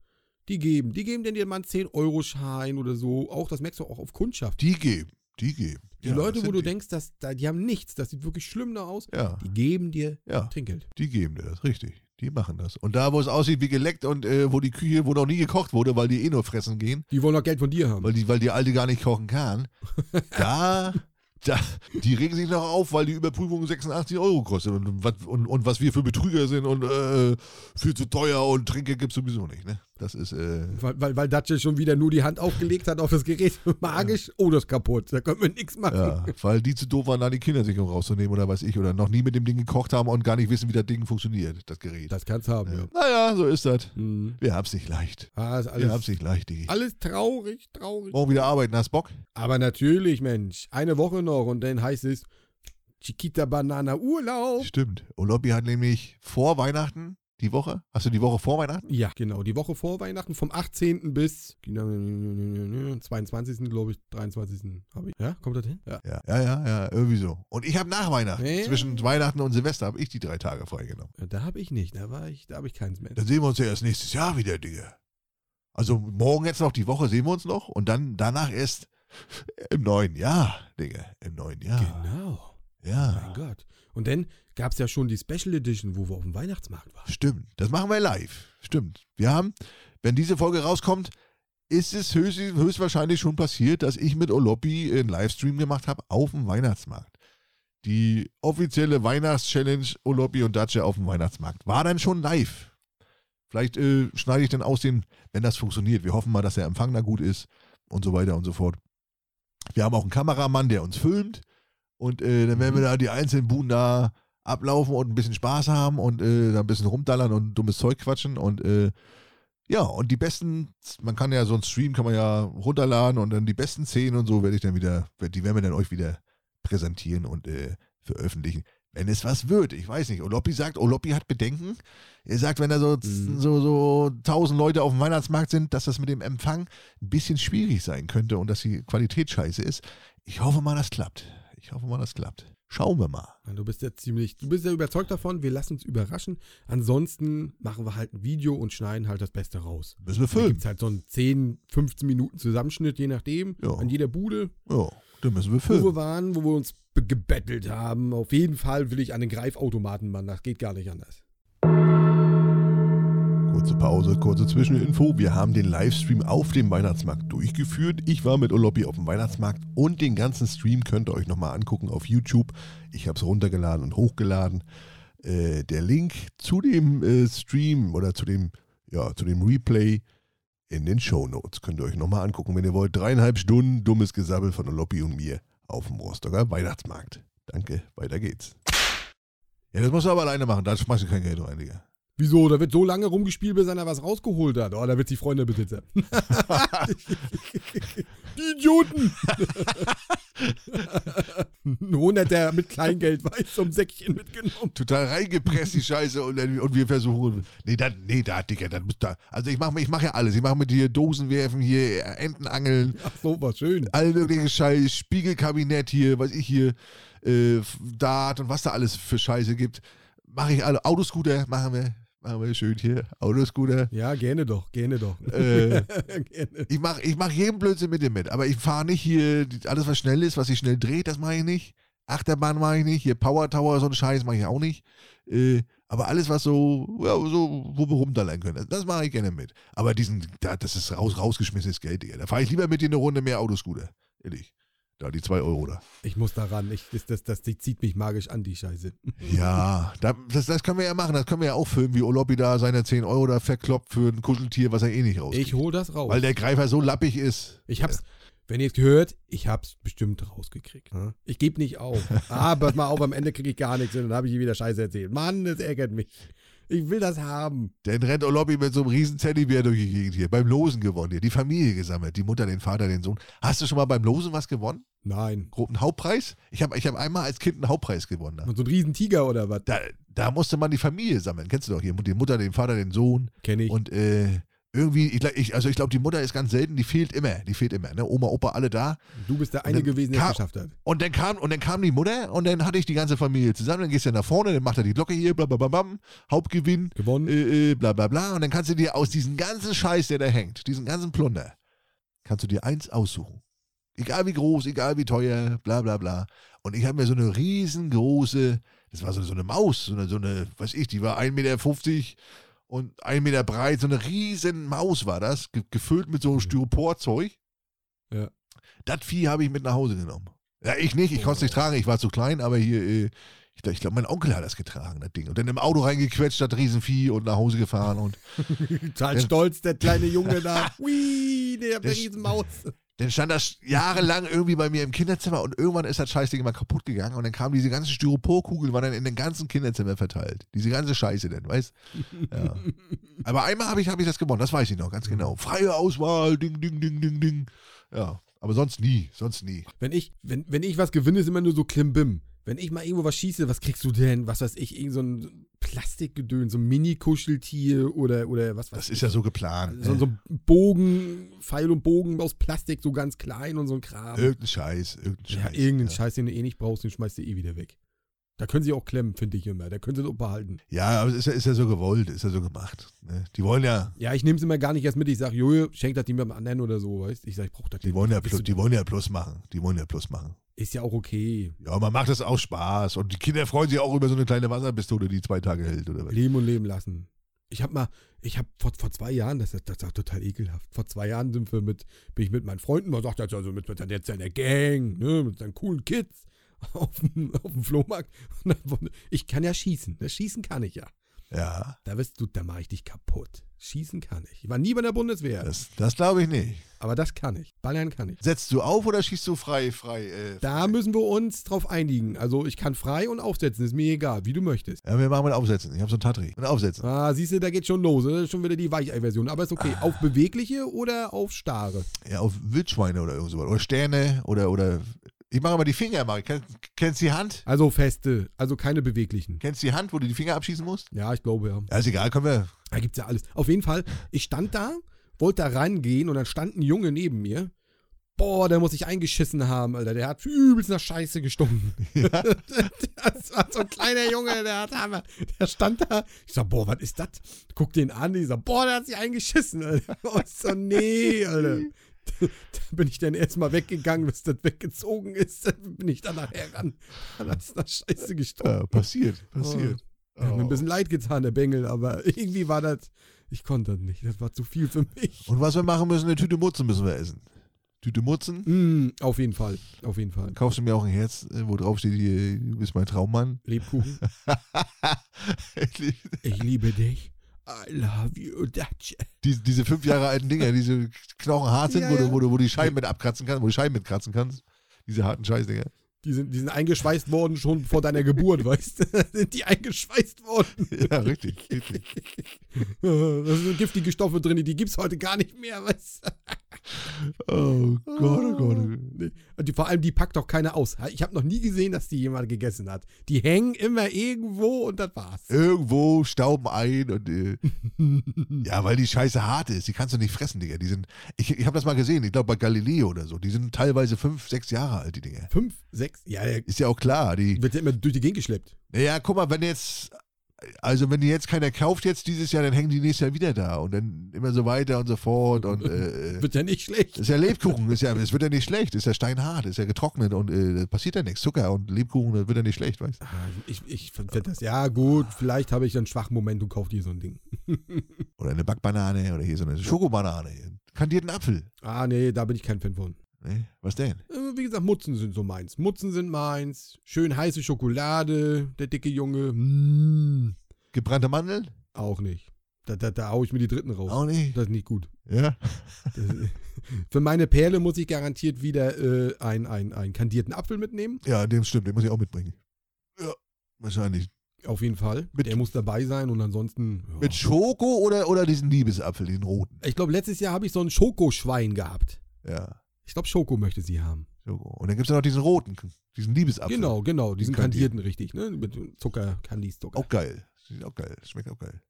Die geben. Die geben denn dir mal einen 10-Euro-Schein oder so. Auch, das merkst du auch auf Kundschaft. Die geben, die geben. Die Ja, Leute, wo du die. denkst, dass, da, die haben nichts, das sieht wirklich schlimm da aus, Ja, die geben dir ja, Trinkgeld. die geben dir das, richtig. Die machen das. Und da, wo es aussieht wie geleckt und äh, wo die Küche, wo noch nie gekocht wurde, weil die eh nur fressen gehen, Die wollen auch Geld von dir haben. weil die, weil die Alte gar nicht kochen kann, [laughs] da, da, die regen sich noch auf, weil die Überprüfung 86 Euro kostet und, was- und, und was wir für Betrüger sind und äh, viel zu teuer und Trinkgeld gibt es sowieso nicht. Ne? Das ist, äh, Weil, weil, weil Datsche schon wieder nur die Hand aufgelegt hat auf das Gerät. [laughs] Magisch, oh, das ist kaputt. Da können wir nichts machen. ja, weil die zu doof waren, da die Kindersicherung rauszunehmen oder weiß ich, oder noch nie mit dem Ding gekocht haben und gar nicht wissen, wie das Ding funktioniert, das Gerät. Das kann's haben, ja. ja. Naja, so ist das. Mhm. Wir haben's nicht leicht. Ah, ist Wir haben's alles, nicht leicht, Digi. alles traurig, traurig. Morgen wieder arbeiten, hast Bock? Aber natürlich, Mensch. Eine Woche noch und dann heißt es Chiquita Banana Urlaub. Stimmt. Und Lobby hat nämlich vor Weihnachten die Woche. Hast du die Woche vor Weihnachten? Ja, genau. Die Woche vor Weihnachten vom 18. bis genau, 22. glaube ich, 23. habe ich. Ja, kommt das hin? Ja. Ja, ja, ja, ja, irgendwie so. Und ich habe nach Weihnachten, Ja. zwischen Weihnachten und Silvester, habe ich die drei Tage freigenommen. Da habe ich nicht. Da war ich, da habe ich keins mehr. Dann sehen wir uns ja erst nächstes Jahr wieder, Digga. Also morgen jetzt noch die Woche sehen wir uns noch und dann danach erst im neuen Jahr, Digga. Im neuen Jahr. Genau. Ja. Mein Gott. Und dann gab es ja schon die Special Edition, wo wir auf dem Weihnachtsmarkt waren. Stimmt. Das machen wir live. Stimmt. Wir haben, wenn diese Folge rauskommt, ist es höchst, höchstwahrscheinlich schon passiert, dass ich mit Oloppi einen Livestream gemacht habe auf dem Weihnachtsmarkt. Die offizielle Weihnachtschallenge Oloppi und Dacia auf dem Weihnachtsmarkt war dann schon live. Vielleicht äh, schneide ich dann aus dem, wenn das funktioniert. Wir hoffen mal, dass der Empfang da gut ist und so weiter und so fort. Wir haben auch einen Kameramann, der uns filmt und äh, dann werden wir da die einzelnen Buden da ablaufen und ein bisschen Spaß haben und äh, da ein bisschen rumdallern und dummes Zeug quatschen und äh, ja, und die besten, man kann ja so einen Stream kann man ja runterladen und dann die besten Szenen und so werde ich dann wieder, die werden wir dann euch wieder präsentieren und äh, veröffentlichen. Wenn es was wird, ich weiß nicht. Oloppi sagt, Oloppi hat Bedenken. Er sagt, wenn da so, mhm. so, so tausend Leute auf dem Weihnachtsmarkt sind, dass das mit dem Empfang ein bisschen schwierig sein könnte und dass die Qualität scheiße ist. Ich hoffe mal, das klappt. Ich hoffe mal, das klappt. Schauen wir mal. Du bist ja ziemlich, du bist ja überzeugt davon, wir lassen uns überraschen. Ansonsten machen wir halt ein Video und schneiden halt das Beste raus. Müssen wir filmen. Da gibt halt so einen 10, 15 Minuten Zusammenschnitt, je nachdem, ja. an jeder Bude. Ja, da müssen wir filmen. Wo wir waren, wo wir uns gebettelt haben. Auf jeden Fall will ich an den Greifautomaten, Mann. Das geht gar nicht anders. Kurze Pause, kurze Zwischeninfo. Wir haben den Livestream auf dem Weihnachtsmarkt durchgeführt. Ich war mit Oloppi auf dem Weihnachtsmarkt und den ganzen Stream könnt ihr euch nochmal angucken auf YouTube. Ich habe es runtergeladen und hochgeladen. Äh, der Link zu dem äh, Stream oder zu dem, ja, zu dem Replay in den Show Notes. Könnt ihr euch nochmal angucken, wenn ihr wollt. Dreieinhalb Stunden dummes Gesabbel von Oloppi und mir auf dem Rostocker Weihnachtsmarkt. Danke, weiter geht's. Ja, das musst du aber alleine machen, da schmeißt du kein Geld rein, Digga. Wieso? Da wird so lange rumgespielt, bis einer was rausgeholt hat. Oh, da wird sich Freunde besitzen. [laughs] die Idioten! [laughs] Ein Hunderter mit Kleingeld weiß zum Säckchen mitgenommen. Total reingepresst, die Scheiße. Und, und wir versuchen. Nee, da, nee, da, Digga, da, da. Also ich mache ich mach ja alles. Ich mache mit dir Dosen werfen, hier Enten angeln. Ach so, was schön. Alle möglichen Scheiß, Spiegelkabinett hier, was ich hier, äh, Dart und was da alles für Scheiße gibt. Mache ich alle. Autoscooter machen wir machen wir schön hier, Autoscooter. Ja, gerne doch, gerne doch. Äh, [laughs] gerne. Ich mache ich mach jeden Blödsinn mit dir mit, aber ich fahre nicht hier, alles was schnell ist, was sich schnell dreht, das mache ich nicht. Achterbahn mache ich nicht, hier Power Tower, so ein Scheiß mache ich auch nicht. Äh, aber alles, was so, ja, so wo wir rumdallern können, das mache ich gerne mit. Aber diesen, das ist raus, rausgeschmissenes Geld, Digga. Da fahre ich lieber mit dir eine Runde mehr Autoscooter. Ehrlich. Da, die 2 Euro da. Ich muss daran. Ich, das, das, das, zieht mich magisch an, die Scheiße. [laughs] Ja, das, das können wir ja machen. Das können wir ja auch filmen, wie Oloppi da seine 10 Euro da verkloppt für ein Kuscheltier, was er eh nicht raus. Ich hol das raus. Weil der Greifer so lappig ist. Ich hab's, wenn ihr es gehört, ich hab's bestimmt rausgekriegt. Ich gebe nicht auf. [laughs] Aber mal auf, am Ende kriege ich gar nichts und dann habe ich wieder Scheiße erzählt. Mann, das ärgert mich. Ich will das haben. Dann rennt Oloppi mit so einem riesen Teddybär durch die Gegend hier. Beim Losen gewonnen hier. Die Familie gesammelt. Die Mutter, den Vater, den Sohn. Hast du schon mal beim Losen was gewonnen? Nein. Großen Hauptpreis? Ich habe ich hab einmal als Kind einen Hauptpreis gewonnen. Und so ein Riesentiger oder was? Da, da musste man die Familie sammeln. Kennst du doch hier. Die Mutter, den Vater, den Sohn. Kenn ich. Und äh, irgendwie, ich, ich, also ich glaube, die Mutter ist ganz selten, die fehlt immer. Die fehlt immer. Ne? Oma, Opa, alle da. Du bist der eine gewesen, der es geschafft hat. Und dann, kam, und dann kam die Mutter und dann hatte ich die ganze Familie zusammen. Dann gehst du nach vorne, dann macht er die Glocke hier, bla bla bla, bla Hauptgewinn. Gewonnen. Äh, äh, bla bla bla. Und dann kannst du dir aus diesem ganzen Scheiß, der da hängt, diesen ganzen Plunder, kannst du dir eins aussuchen. Egal wie groß, egal wie teuer, bla bla bla. Und ich habe mir so eine riesengroße, das war so, so eine Maus, so eine, so eine, weiß ich, die war 1,50 Meter und ein Meter breit, so eine riesen Maus war das, ge gefüllt mit so mhm. Styroporzeug. Ja. Das Vieh habe ich mit nach Hause genommen. Ja, ich nicht, ich konnte es nicht tragen, ich war zu klein, aber hier, äh, ich glaube, glaub, mein Onkel hat das getragen, das Ding. Und dann im Auto reingequetscht, das Riesenvieh und nach Hause gefahren und. [laughs] Total stolz, der kleine Junge da. [laughs] Hui, der, der Riesenmaus. Dann stand das jahrelang irgendwie bei mir im Kinderzimmer und irgendwann ist das Scheißding mal kaputt gegangen und dann kamen diese ganzen Styroporkugeln, waren dann in den ganzen Kinderzimmer verteilt. Diese ganze Scheiße denn, weißt ja. Aber einmal habe ich, hab ich das gewonnen, das weiß ich noch ganz genau. Freie Auswahl, ding, ding, ding, ding, ding. Ja, aber sonst nie, sonst nie. Wenn ich, wenn, wenn ich was gewinne, ist immer nur so Klimbim. Wenn ich mal irgendwo was schieße, was kriegst du denn? Was weiß ich, irgend so ein Plastikgedöns, so ein Mini-Kuscheltier oder, oder was weiß Das ist ja so geplant. So, ne? so ein Bogen, Pfeil und Bogen aus Plastik, so ganz klein und so ein Kram. Irgendein Scheiß, irgendein ja, Scheiß. Irgendein ja. Scheiß, den du eh nicht brauchst, den schmeißt du eh wieder weg. Da können sie auch klemmen, finde ich immer. Da können sie es auch behalten. Ja, aber es ist ja, ist ja so gewollt, ist ja so gemacht. Ne? Die wollen ja. Ja, ich nehme es immer gar nicht erst mit. Ich sage, Jojo, schenk das dem beim anderen oder so, weißt Ich sage, ich brauche das die wollen ja plus, Die wollen ja Plus machen. Die wollen ja Plus machen. Ist ja auch okay. Ja, man macht das auch Spaß. Und die Kinder freuen sich auch über so eine kleine Wasserpistole, die zwei Tage hält, oder was? Leben und leben lassen. Ich habe mal, ich habe vor, vor zwei Jahren, das ist, das ist total ekelhaft. Vor zwei Jahren sind wir mit, bin ich mit meinen Freunden, man sagt also mit, mit jetzt seiner Gang, ne, mit seinen coolen Kids [laughs] auf dem, auf dem Flohmarkt. Ich kann ja schießen. Das ne, Schießen kann ich ja. Ja, Da wirst du, da mache ich dich kaputt. Schießen kann ich. Ich war nie bei der Bundeswehr, das, das glaube ich nicht. aber das kann ich. Ballern kann ich. Setzt du auf oder schießt du frei, frei? Äh, Da frei? müssen wir uns drauf einigen. Also ich kann frei und aufsetzen, ist mir egal, wie du möchtest. Ja, wir machen mal Aufsetzen. Ich habe so ein Tatri. Mit Aufsetzen. Ah, siehst du, da geht schon los. Das ist schon wieder die Weichei-Version. Aber ist okay. Ah. Auf bewegliche oder auf starre? Ja, auf Wildschweine oder irgend sowas. Oder Sterne oder, oder. Ich mache immer die Finger. Kenn, kennst die Hand? Also feste, also keine beweglichen. Kennst die Hand, wo du die Finger abschießen musst? Ja, ich glaube ja. Ja, ist egal, können wir. Da gibt's ja alles. Auf jeden Fall, ich stand da, wollte da rangehen und dann stand ein Junge neben mir. Boah, der muss sich eingeschissen haben, Alter. Der hat übelst nach Scheiße gestunken. [laughs] [laughs] das war so ein kleiner Junge, der hat Hammer. Der stand da. Ich sag, boah, was ist das? Guck den an. Ich sag, boah, der hat sich eingeschissen, Alter. [laughs] Ich so, nee, Alter. [laughs] Da bin ich dann erstmal weggegangen, bis das weggezogen ist. Dann bin ich dann nachher ran. Dann es nach Scheiße gestunken. Ja, passiert, passiert. Hat mir ein bisschen leid getan, der Bengel, aber [laughs] irgendwie war das, ich konnte das nicht. Das war zu viel für mich. Und was wir machen müssen, eine Tüte Mutzen müssen wir essen. Tüte Mutzen. Mm, auf jeden Fall, auf jeden Fall. Kaufst du mir auch ein Herz, äh, wo drauf steht, du bist mein Traummann. Lebkuchen. [laughs] Ich liebe dich. I love you, Dutch. diese, diese fünf Jahre alten Dinger, diese knochenhart sind, Ja, wo, du, ja. wo, du, wo du die Scheiben mit abkratzen kannst, wo du Scheiben mitkratzen kannst. Diese harten Scheißdinger. Die sind, die sind eingeschweißt worden schon vor deiner Geburt, weißt du? [laughs] Sind die eingeschweißt worden? Ja, richtig, richtig. [laughs] Da sind giftige Stoffe drin, die gibt's heute gar nicht mehr, weißt du? Oh Gott, oh Gott. Nee. Und die, vor allem, die packt doch keiner aus. Ich habe noch nie gesehen, dass die jemand gegessen hat. Die hängen immer irgendwo und das war's. Irgendwo stauben ein und äh, [laughs] ja, weil die Scheiße hart ist. Die kannst du nicht fressen, Digga. Die sind, ich, ich habe das mal gesehen, ich glaube bei Galileo oder so. Die sind teilweise fünf, sechs Jahre alt, die Dinger. Fünf, sechs, ja, Ist ja auch klar. Die, wird ja immer durch die Gegend geschleppt. naja, guck mal, wenn jetzt, also wenn die jetzt keiner kauft jetzt dieses Jahr, dann hängen die nächstes Jahr wieder da und dann immer so weiter und so fort und äh, Wird ja nicht schlecht. ist ja Lebkuchen, ist ja, es wird ja nicht schlecht, ist ja steinhart, ist ja getrocknet und äh, da passiert ja nichts. Zucker und Lebkuchen, das wird ja nicht schlecht, weißt du? Ah, Ich, ich finde das, ja gut, vielleicht habe ich einen schwachen Moment und kaufe dir so ein Ding. [laughs] Oder eine Backbanane oder hier so eine Schokobanane, kandierten Apfel. Ah, nee, da bin ich kein Fan von. Ne? Was denn? Äh, Wie gesagt, Mutzen sind so meins. Mutzen sind meins. Schön heiße Schokolade, der dicke Junge. Mm, Gebrannte Mandeln? auch nicht. Da, da, da hau ich mir die dritten raus. Auch nicht. Das ist nicht gut. Ja. Das, für meine Perle muss ich garantiert wieder äh, einen ein kandierten Apfel mitnehmen. Ja, dem stimmt, den muss ich auch mitbringen. Ja, wahrscheinlich. Auf jeden Fall. Mit- der muss dabei sein und ansonsten. Ja. Mit Schoko oder, oder diesen Liebesapfel, den roten? Ich glaube, letztes Jahr habe ich so ein Schokoschwein gehabt. Ja. Ich glaube, Schoko möchte sie haben. Schoko. Und dann gibt es ja noch diesen roten, diesen Liebesapfel. Genau, genau. Diesen Kandierten. richtig. Ne? Mit Zucker, Candies, Zucker. Auch geil. Auch geil. Schmeckt auch geil.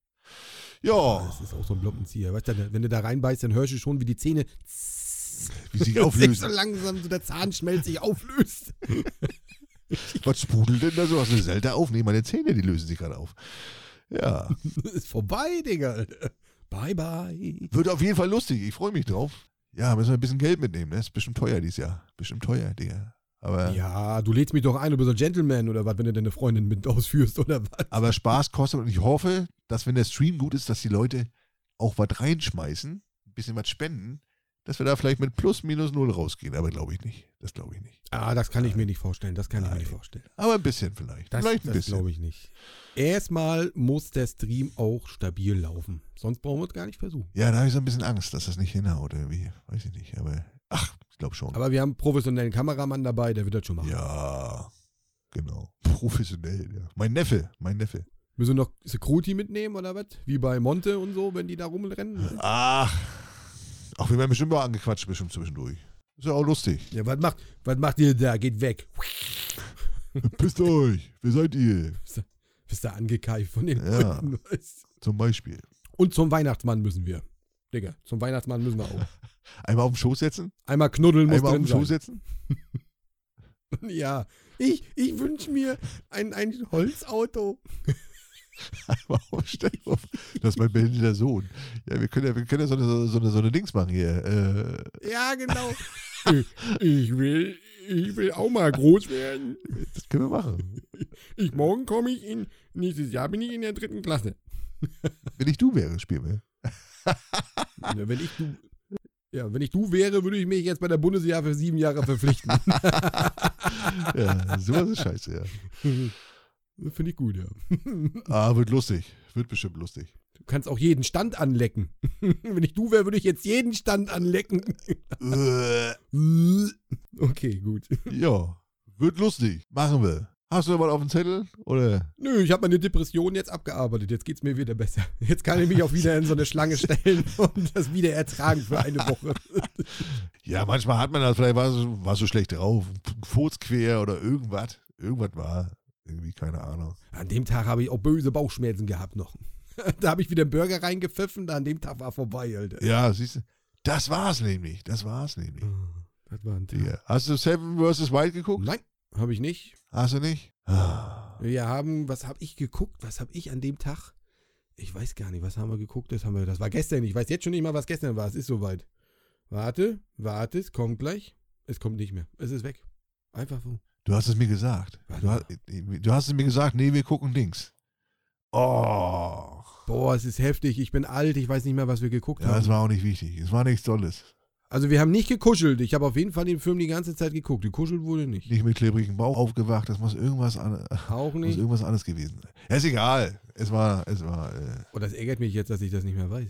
Ja, Das ist auch so ein Bloppenzieher. Weißt du, wenn du da reinbeißt, dann hörst du schon, wie die Zähne wie sich [laughs] sich so auflösen. langsam so der Zahnschmelz sich auflöst. [laughs] Was sprudelt denn da so? Hast du eine Zelda auf? Nee, meine Zähne, die lösen sich gerade auf. Ja. [laughs] ist vorbei, Digga. Bye, bye. Wird auf jeden Fall lustig. Ich freue mich drauf. Ja, müssen wir ein bisschen Geld mitnehmen. Ne? Ist bestimmt teuer dieses Jahr. Bestimmt teuer, Digga. Aber, Ja, du lädst mich doch ein, du bist ein Gentleman oder was, wenn du deine Freundin mit ausführst oder was. aber Spaß kostet und ich hoffe, dass wenn der Stream gut ist, dass die Leute auch was reinschmeißen, ein bisschen was spenden, dass wir da vielleicht mit plus minus null rausgehen. Aber glaube ich nicht. Das glaube ich nicht. Ah, das kann ich mir nicht vorstellen. Das kann ich mir Nein. nicht vorstellen. Aber ein bisschen vielleicht. Das, vielleicht ein das bisschen. glaube ich nicht. Erstmal muss der Stream auch stabil laufen. Sonst brauchen wir es gar nicht versuchen. Ja, da habe ich so ein bisschen Angst, dass das nicht hinhaut irgendwie. Weiß ich nicht. Aber ach, ich glaube schon. Aber wir haben einen professionellen Kameramann dabei, der wird das schon machen. ja, genau. Professionell, ja. Mein Neffe, mein Neffe. Müssen wir noch Security mitnehmen oder was? Wie bei Monte und so, wenn die da rumrennen? Ach, auch wir werden bestimmt mal angequatscht, bestimmt zwischendurch. Ist ja auch lustig. Ja, was macht, was macht ihr da? Geht weg. [laughs] Pisst euch. Wer seid ihr? Bist da angekeift von den Ja. Leuten. weißt du? Zum Beispiel. Und zum Weihnachtsmann müssen wir. Digga, zum Weihnachtsmann müssen wir auch. [laughs] Einmal auf den Schoß setzen? Einmal knuddeln muss Einmal auf den Schoß setzen? [laughs] Ja, ich, ich wünsche mir ein, ein Holzauto. [laughs] Auf stell dir. Das ist mein behinderter Sohn. Ja, wir können ja, wir können ja so, eine, so, eine, so eine Dings machen hier. Äh, Ja, genau. [laughs] ich, ich, will, ich will auch mal groß werden. das können wir machen. Ich, morgen komme ich in, nächstes Jahr bin ich in der dritten Klasse. Wenn ich du wäre, spielen wir. Ja, wenn ich du, ja, wenn ich du wäre, würde ich mich jetzt bei der Bundeswehr für sieben Jahre verpflichten. [laughs] Ja, sowas ist scheiße, ja. Finde ich gut, ja. [laughs] Ah, wird lustig. Wird bestimmt lustig. Du kannst auch jeden Stand anlecken. [laughs] Wenn ich du wäre, würde ich jetzt jeden Stand anlecken. Äh, [laughs] okay, gut. ja, wird lustig. Machen wir. Hast du was auf dem Zettel? Oder? Nö, ich habe meine Depression jetzt abgearbeitet. Jetzt geht's mir wieder besser. Jetzt kann ich mich auch wieder in so eine Schlange stellen und das wieder ertragen für eine Woche. Ja, manchmal hat man das, vielleicht warst du, warst du schlecht drauf. Furz quer oder irgendwas. Irgendwas war. Irgendwie, keine Ahnung. An dem Tag habe ich auch böse Bauchschmerzen gehabt noch. [laughs] Da habe ich wieder einen Burger reingepfiffen, an dem Tag war vorbei, Alter. Ja, siehst du. Das war's nämlich. Das war's nämlich. Das war ein Tag. Ja. Hast du Seven vs. Wild geguckt? Nein, habe ich nicht. Hast du nicht? Ah. Wir haben, was habe ich geguckt? Was habe ich an dem Tag? Ich weiß gar nicht, was haben wir geguckt? Das haben wir, das war gestern. Ich weiß jetzt schon nicht mal, was gestern war. Es ist soweit. Warte, warte, es kommt gleich. Es kommt nicht mehr. Es ist weg. Einfach so. Du hast es mir gesagt. Du hast, du hast es mir gesagt, nee, wir gucken Dings. Oh. Boah, es ist heftig. Ich bin alt. Ich weiß nicht mehr, was wir geguckt Ja, haben. es war auch nicht wichtig. Es war nichts Tolles. Also wir haben nicht gekuschelt. Ich habe auf jeden Fall den Film die ganze Zeit geguckt. Gekuschelt wurde nicht. Nicht mit klebrigem Bauch aufgewacht. Das muss irgendwas, an, Auch muss nicht. irgendwas anderes gewesen sein. Ja, ist egal. Es war, es war, äh, Oh, das ärgert mich jetzt, dass ich das nicht mehr weiß.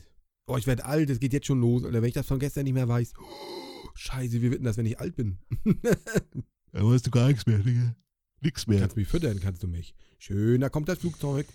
Oh, ich werde alt. Es geht jetzt schon los. Oder wenn ich das von gestern nicht mehr weiß. Oh, [gasps] scheiße, wie wird denn das, wenn ich alt bin? [laughs] da weißt du gar nichts mehr, Digga. Nix mehr. Kannst mich füttern, kannst du mich. Schön, da kommt das Flugzeug.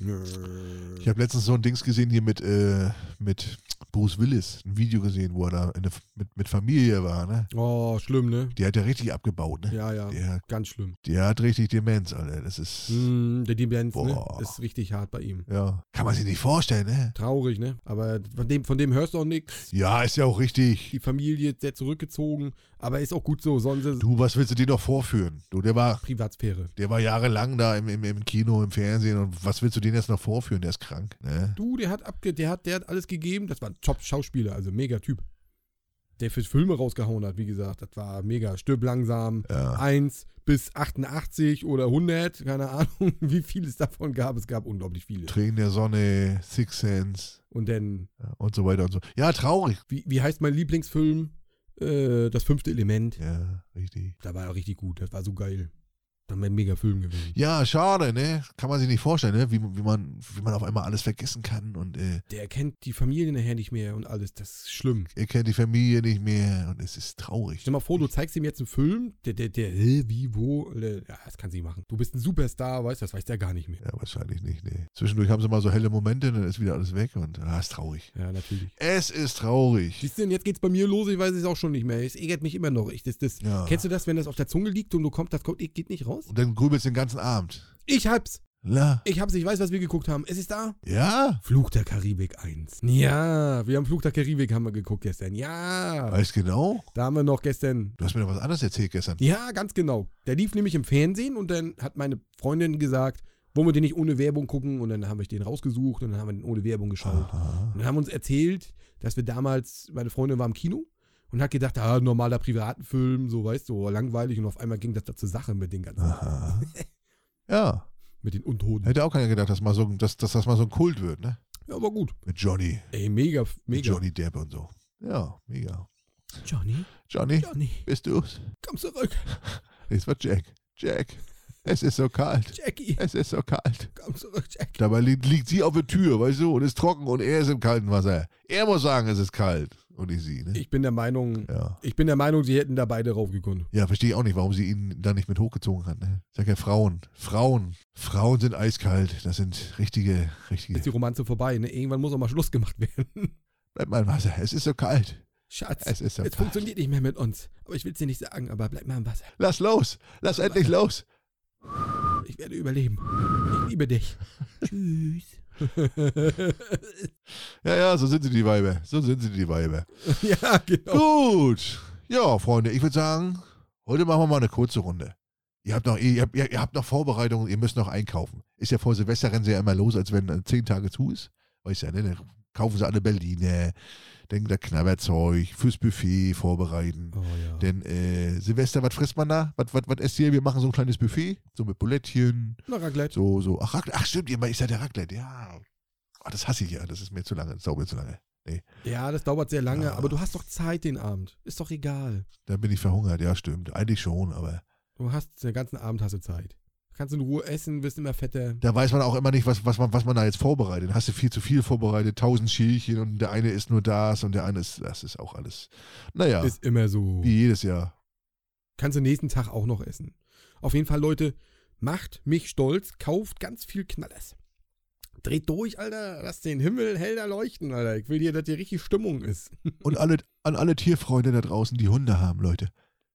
Ich habe letztens so ein Dings gesehen hier mit, äh, mit Bruce Willis. Ein Video gesehen, wo er da in der, mit, mit Familie war, ne? Oh, schlimm, ne? Der hat ja richtig abgebaut, ne? Ja, ja. Der, Ganz schlimm. der hat richtig Demenz, Alter. Das ist, Mm, der Demenz, ne? Ist richtig hart bei ihm. ja. Kann man sich nicht vorstellen, ne? Traurig, ne? Aber von dem, von dem hörst du auch nichts. Ja, ist ja auch richtig. Die Familie ist sehr zurückgezogen. Aber ist auch gut so, sonst Du, was willst du dir noch vorführen? Du, der war, Privatsphäre. der war jahrelang da im, im, im Kino, im Fernsehen und was willst du denen jetzt noch vorführen? Der ist krank, ne? Du, der hat abge der hat, der hat alles gegeben. Das war ein Top-Schauspieler, also mega Typ. Der für Filme rausgehauen hat, wie gesagt. Das war mega. Stirb langsam. Ja. 1 bis 88 oder 100, keine Ahnung, [laughs] wie viel es davon gab. Es gab unglaublich viele. Tränen der Sonne, Six Sense Und dann, ja, und so weiter und so. Ja, traurig. wie, wie heißt mein Lieblingsfilm? Äh, das fünfte Element. Ja, richtig. Da war er richtig gut. Das war so geil. Dann wäre ein mega Film gewesen. Ja, schade, ne? Kann man sich nicht vorstellen, ne? Wie, wie, man, wie man auf einmal alles vergessen kann und äh, Der kennt die Familie nachher nicht mehr und alles. Das ist schlimm. er kennt die Familie nicht mehr und es ist traurig. Stell mal vor, du zeigst ihm jetzt einen Film, der, der, der, hä, wie, wo? Äh, Ja, das kann sie nicht machen. Du bist ein Superstar, weißt du, das weiß der gar nicht mehr. Ja, wahrscheinlich nicht, ne? Zwischendurch haben sie mal so helle Momente, dann ist wieder alles weg und ah, ist traurig. Ja, natürlich. Es ist traurig. Siehst du, und jetzt geht's bei mir los, ich weiß es auch schon nicht mehr. Es ärgert mich immer noch. Ich, das, das, Ja. Kennst du das, wenn das auf der Zunge liegt und du kommst, das kommt, geht nicht raus? Und dann grübelst du den ganzen Abend. Ich hab's! La. Ich hab's, ich weiß, was wir geguckt haben. Es ist da. Ja? Flug der Karibik 1. Ja, wir haben Flug der Karibik haben wir geguckt gestern. Ja. Weißt genau? Da haben wir noch gestern. Du hast mir doch was anderes erzählt gestern. Ja, ganz genau. Der lief nämlich im Fernsehen und dann hat meine Freundin gesagt, wollen wir den nicht ohne Werbung gucken? Und dann haben wir den rausgesucht und dann haben wir den ohne Werbung geschaut. Aha. Und dann haben uns erzählt, dass wir damals, meine Freundin war im Kino und hat gedacht, ah, normaler Privatenfilm, so weißt du, langweilig und auf einmal ging das da zur Sache mit den ganzen, Aha. [laughs] Ja. mit den Untoten. Hätte auch keiner gedacht, dass, mal so, dass, dass das mal so ein Kult wird, ne? Ja, aber gut. Mit Johnny. Ey, mega, Mit mega. Johnny Depp und so. Ja, mega. Johnny, Johnny, Johnny, bist du's? komm zurück. [laughs] Es war Jack. Jack, es ist so kalt. Jackie, Es ist so kalt. komm zurück, Jack. Dabei liegt, liegt sie auf der Tür, weißt du, und ist trocken und er ist im kalten Wasser. Er muss sagen, es ist kalt. Und sie, ne? Ich bin der Meinung, Ja. ich bin der Meinung, sie hätten da beide raufgekonnt. Ja, verstehe ich auch nicht, warum sie ihn da nicht mit hochgezogen hat. Ne? Ich sag ja Frauen. Frauen. Frauen sind eiskalt. Das sind richtige, richtige. Ist die Romanze vorbei, ne? Irgendwann muss auch mal Schluss gemacht werden. [laughs] Bleib mal im Wasser. Es ist so kalt. Schatz, Es ist so es kalt. funktioniert nicht mehr mit uns. Aber ich will es dir nicht sagen, aber bleib mal im Wasser. Lass los. Lass endlich los. Ich werde überleben. Ich liebe dich. [laughs] Tschüss. [laughs] Ja, ja, so sind sie die Weiber. So sind sie die Weiber. [laughs] ja, genau. Gut. Ja, Freunde, ich würde sagen, heute machen wir mal eine kurze Runde. Ihr habt noch, ihr habt, ihr, ihr habt noch Vorbereitungen, ihr müsst noch einkaufen. Ist ja vor Silvester rennen sie ja immer los, als wenn äh, zehn Tage zu ist. Weißt ja, ne? Dann kaufen sie alle Berliner, dann da Knabberzeug, fürs Buffet vorbereiten. Oh ja. Denn äh, Silvester, was frisst man da? Was, was, was esst ihr? Wir machen so ein kleines Buffet, so mit Bulettchen, Na, Raclette. so, so. Ach, Raclette, ach stimmt, ihr ist ja der Raclette, ja. Ach, das hasse ich ja, das ist mir zu lange, das dauert mir zu lange. Ja, das dauert sehr lange, Ja. aber du hast doch Zeit den Abend. Ist doch egal. Da bin ich verhungert, ja, stimmt. Eigentlich schon, aber Du hast den ganzen Abend hast du Zeit. Kannst in Ruhe essen, wirst immer fetter. Da weiß man auch immer nicht, was, was, man, was man da jetzt vorbereitet. Dann hast du viel zu viel vorbereitet, tausend Schälchen und der eine ist nur das und der eine ist, das ist auch alles. Naja, Ist immer so. wie jedes Jahr. Kannst du nächsten Tag auch noch essen. Auf jeden Fall, Leute, macht mich stolz, kauft ganz viel Knallers. Dreht durch, Alter, lasst den Himmel hell da leuchten, Alter. Ich will dir, dass hier richtig Stimmung ist. [laughs] Und alle, an alle Tierfreunde da draußen, die Hunde haben, Leute.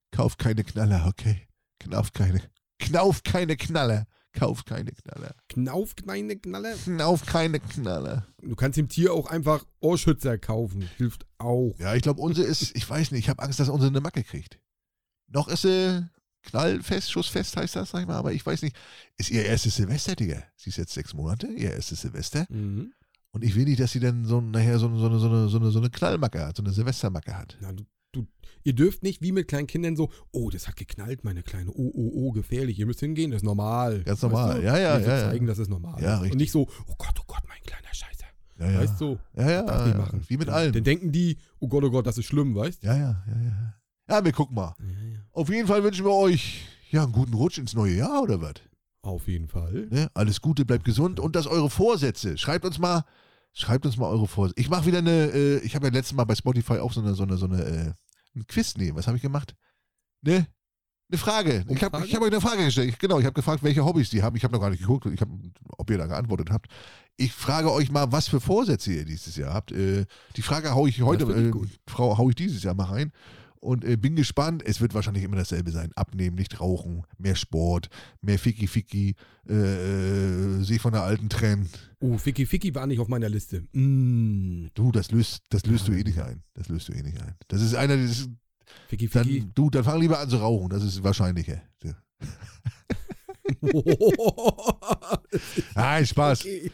Kauft keine Knaller, okay? Knauft keine. Knauft keine Knaller. Kauft keine Knaller. Knauf, kleine Knaller. Knauft keine Knaller. Du kannst dem Tier auch einfach Ohrschützer kaufen. Hilft auch. Ja, ich glaube, unsere ist, ich weiß nicht, ich habe Angst, dass unsere eine Macke kriegt. Noch ist sie knallfest, schussfest heißt das, sag ich mal, aber ich weiß nicht. Ist ihr erstes Silvester, Digga. Sie ist jetzt sechs Monate, ihr erstes Silvester. Mhm. Und ich will nicht, dass sie dann so nachher so, so, eine- so, so, eine, so eine Knallmacke hat, so eine Silvestermacke hat. Na, du, du, ihr dürft nicht wie mit kleinen Kindern so, oh, das hat geknallt, meine Kleine. Oh, oh, oh, gefährlich. Ihr müsst hingehen, das ist normal. Ganz normal. du? Ja, ja, ja, zeigen, dass es normal Ja, ist. richtig. Und nicht so, oh Gott, oh Gott, mein kleiner Scheißer. Ja, ja. Weißt du? ja, ja, Darf nicht ja. machen. Wie mit allem. Dann denken die, oh Gott, oh Gott, das ist schlimm, weißt Ja, ja, ja, ja. Ja, wir gucken mal. Auf jeden Fall wünschen wir euch ja einen guten Rutsch ins neue Jahr oder was? Auf jeden Fall. Ne? Alles Gute, bleibt gesund und dass eure Vorsätze. Schreibt uns mal, schreibt uns mal eure Vorsätze. Ich mache wieder eine, äh, ich habe ja letztes Mal bei Spotify auch so eine, so eine, so eine, äh, ein Quiz nehmen. Was habe ich gemacht? Ne? Eine Frage. Ich habe hab euch eine Frage gestellt. Ich, genau, ich habe gefragt, welche Hobbys die haben. Ich habe noch gar nicht geguckt, ich hab, ob ihr da geantwortet habt. Ich frage euch mal, was für Vorsätze ihr dieses Jahr habt. Äh, die Frage haue ich heute, ich äh. Frau, haue ich dieses Jahr mal rein. Und äh, bin gespannt. Es wird wahrscheinlich immer dasselbe sein. Abnehmen, nicht rauchen, mehr Sport, mehr Ficky Ficky, äh, äh, sich von der alten trennen. Oh, Ficky Ficky war nicht auf meiner Liste. Mm. Du, das löst, das löst du eh nicht ein. Das löst du eh nicht ein. Das ist einer, das ist, Ficky Ficky. dann, du, dann fang lieber an zu rauchen. Das ist wahrscheinlicher. Ja. [laughs] [laughs] Nein, Spaß. Okay.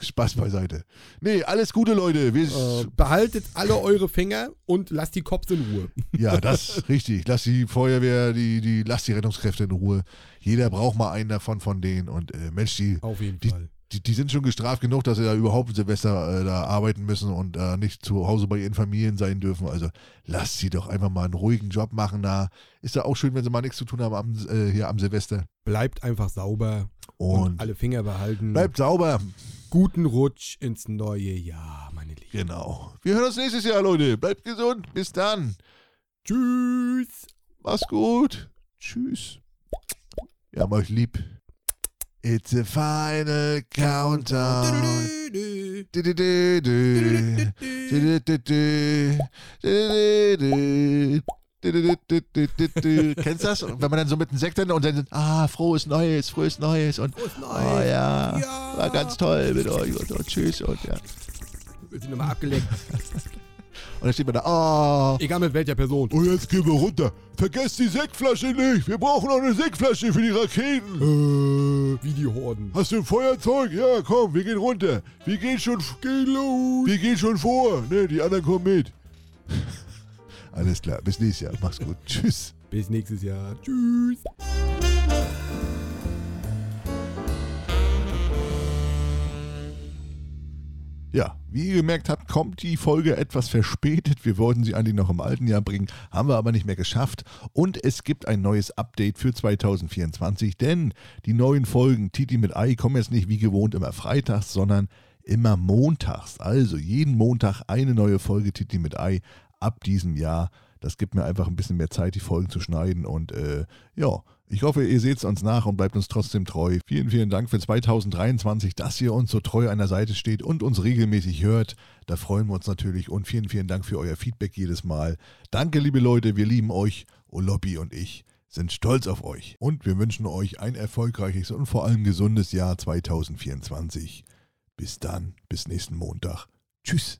Spaß beiseite. Nee, alles Gute, Leute. Wir, Äh, behaltet alle eure Finger und lasst die Cops in Ruhe. Ja, [laughs] das ist richtig. Lass die Feuerwehr, die, die, lass die Rettungskräfte in Ruhe. Jeder braucht mal einen davon von denen. Und äh, Mensch, die, Auf jeden Die- Fall. Die, die sind schon gestraft genug, dass sie da überhaupt Silvester äh, da arbeiten müssen und äh, nicht zu Hause bei ihren Familien sein dürfen. Also lasst sie doch einfach mal einen ruhigen Job machen da. Ist ja auch schön, wenn sie mal nichts zu tun haben am, äh, hier am Silvester. Bleibt einfach sauber und, Und alle Finger behalten. bleibt sauber. Guten Rutsch ins neue Jahr, meine Lieben. Genau. Wir hören uns nächstes Jahr, Leute. Bleibt gesund. Bis dann. Tschüss. Mach's gut. Tschüss. Wir haben euch lieb. It's a final countdown. Kennst du das? Wenn man dann so mit den Sekten und dann, ah, frohes Neues, frohes Neues und, Frohes oh Neues. ja, Ja. war ganz toll mit euch und, und tschüss und ja. Wir sind nochmal abgelenkt. [laughs] Und dann steht man da, oh, Egal mit welcher Person. und jetzt gehen wir runter. Vergesst die Sektflasche nicht. Wir brauchen noch eine Sektflasche für die Raketen. Äh, wie die Horden. Hast du ein Feuerzeug? Ja, komm, wir gehen runter. Wir gehen schon, gehen los. Wir gehen schon vor. Ne, die anderen kommen mit. [laughs] Alles klar, bis nächstes Jahr. Mach's gut. Tschüss. Bis nächstes Jahr. Tschüss. Ja, wie ihr gemerkt habt, kommt die Folge etwas verspätet. Wir wollten sie eigentlich noch im alten Jahr bringen, haben wir aber nicht mehr geschafft. Und es gibt ein neues Update für 2024, denn die neuen Folgen Titi mit Ei kommen jetzt nicht wie gewohnt immer freitags, sondern immer montags. Also jeden Montag eine neue Folge Titi mit Ei ab diesem Jahr. Das gibt mir einfach ein bisschen mehr Zeit, die Folgen zu schneiden. Und äh, ja, ich hoffe, ihr seht es uns nach und bleibt uns trotzdem treu. Vielen, vielen Dank für 2023, dass ihr uns so treu an der Seite steht und uns regelmäßig hört. Da freuen wir uns natürlich und vielen, vielen Dank für euer Feedback jedes Mal. Danke, liebe Leute, wir lieben euch. Olobby und ich sind stolz auf euch und wir wünschen euch ein erfolgreiches und vor allem gesundes Jahr 2024. Bis dann, bis nächsten Montag. Tschüss.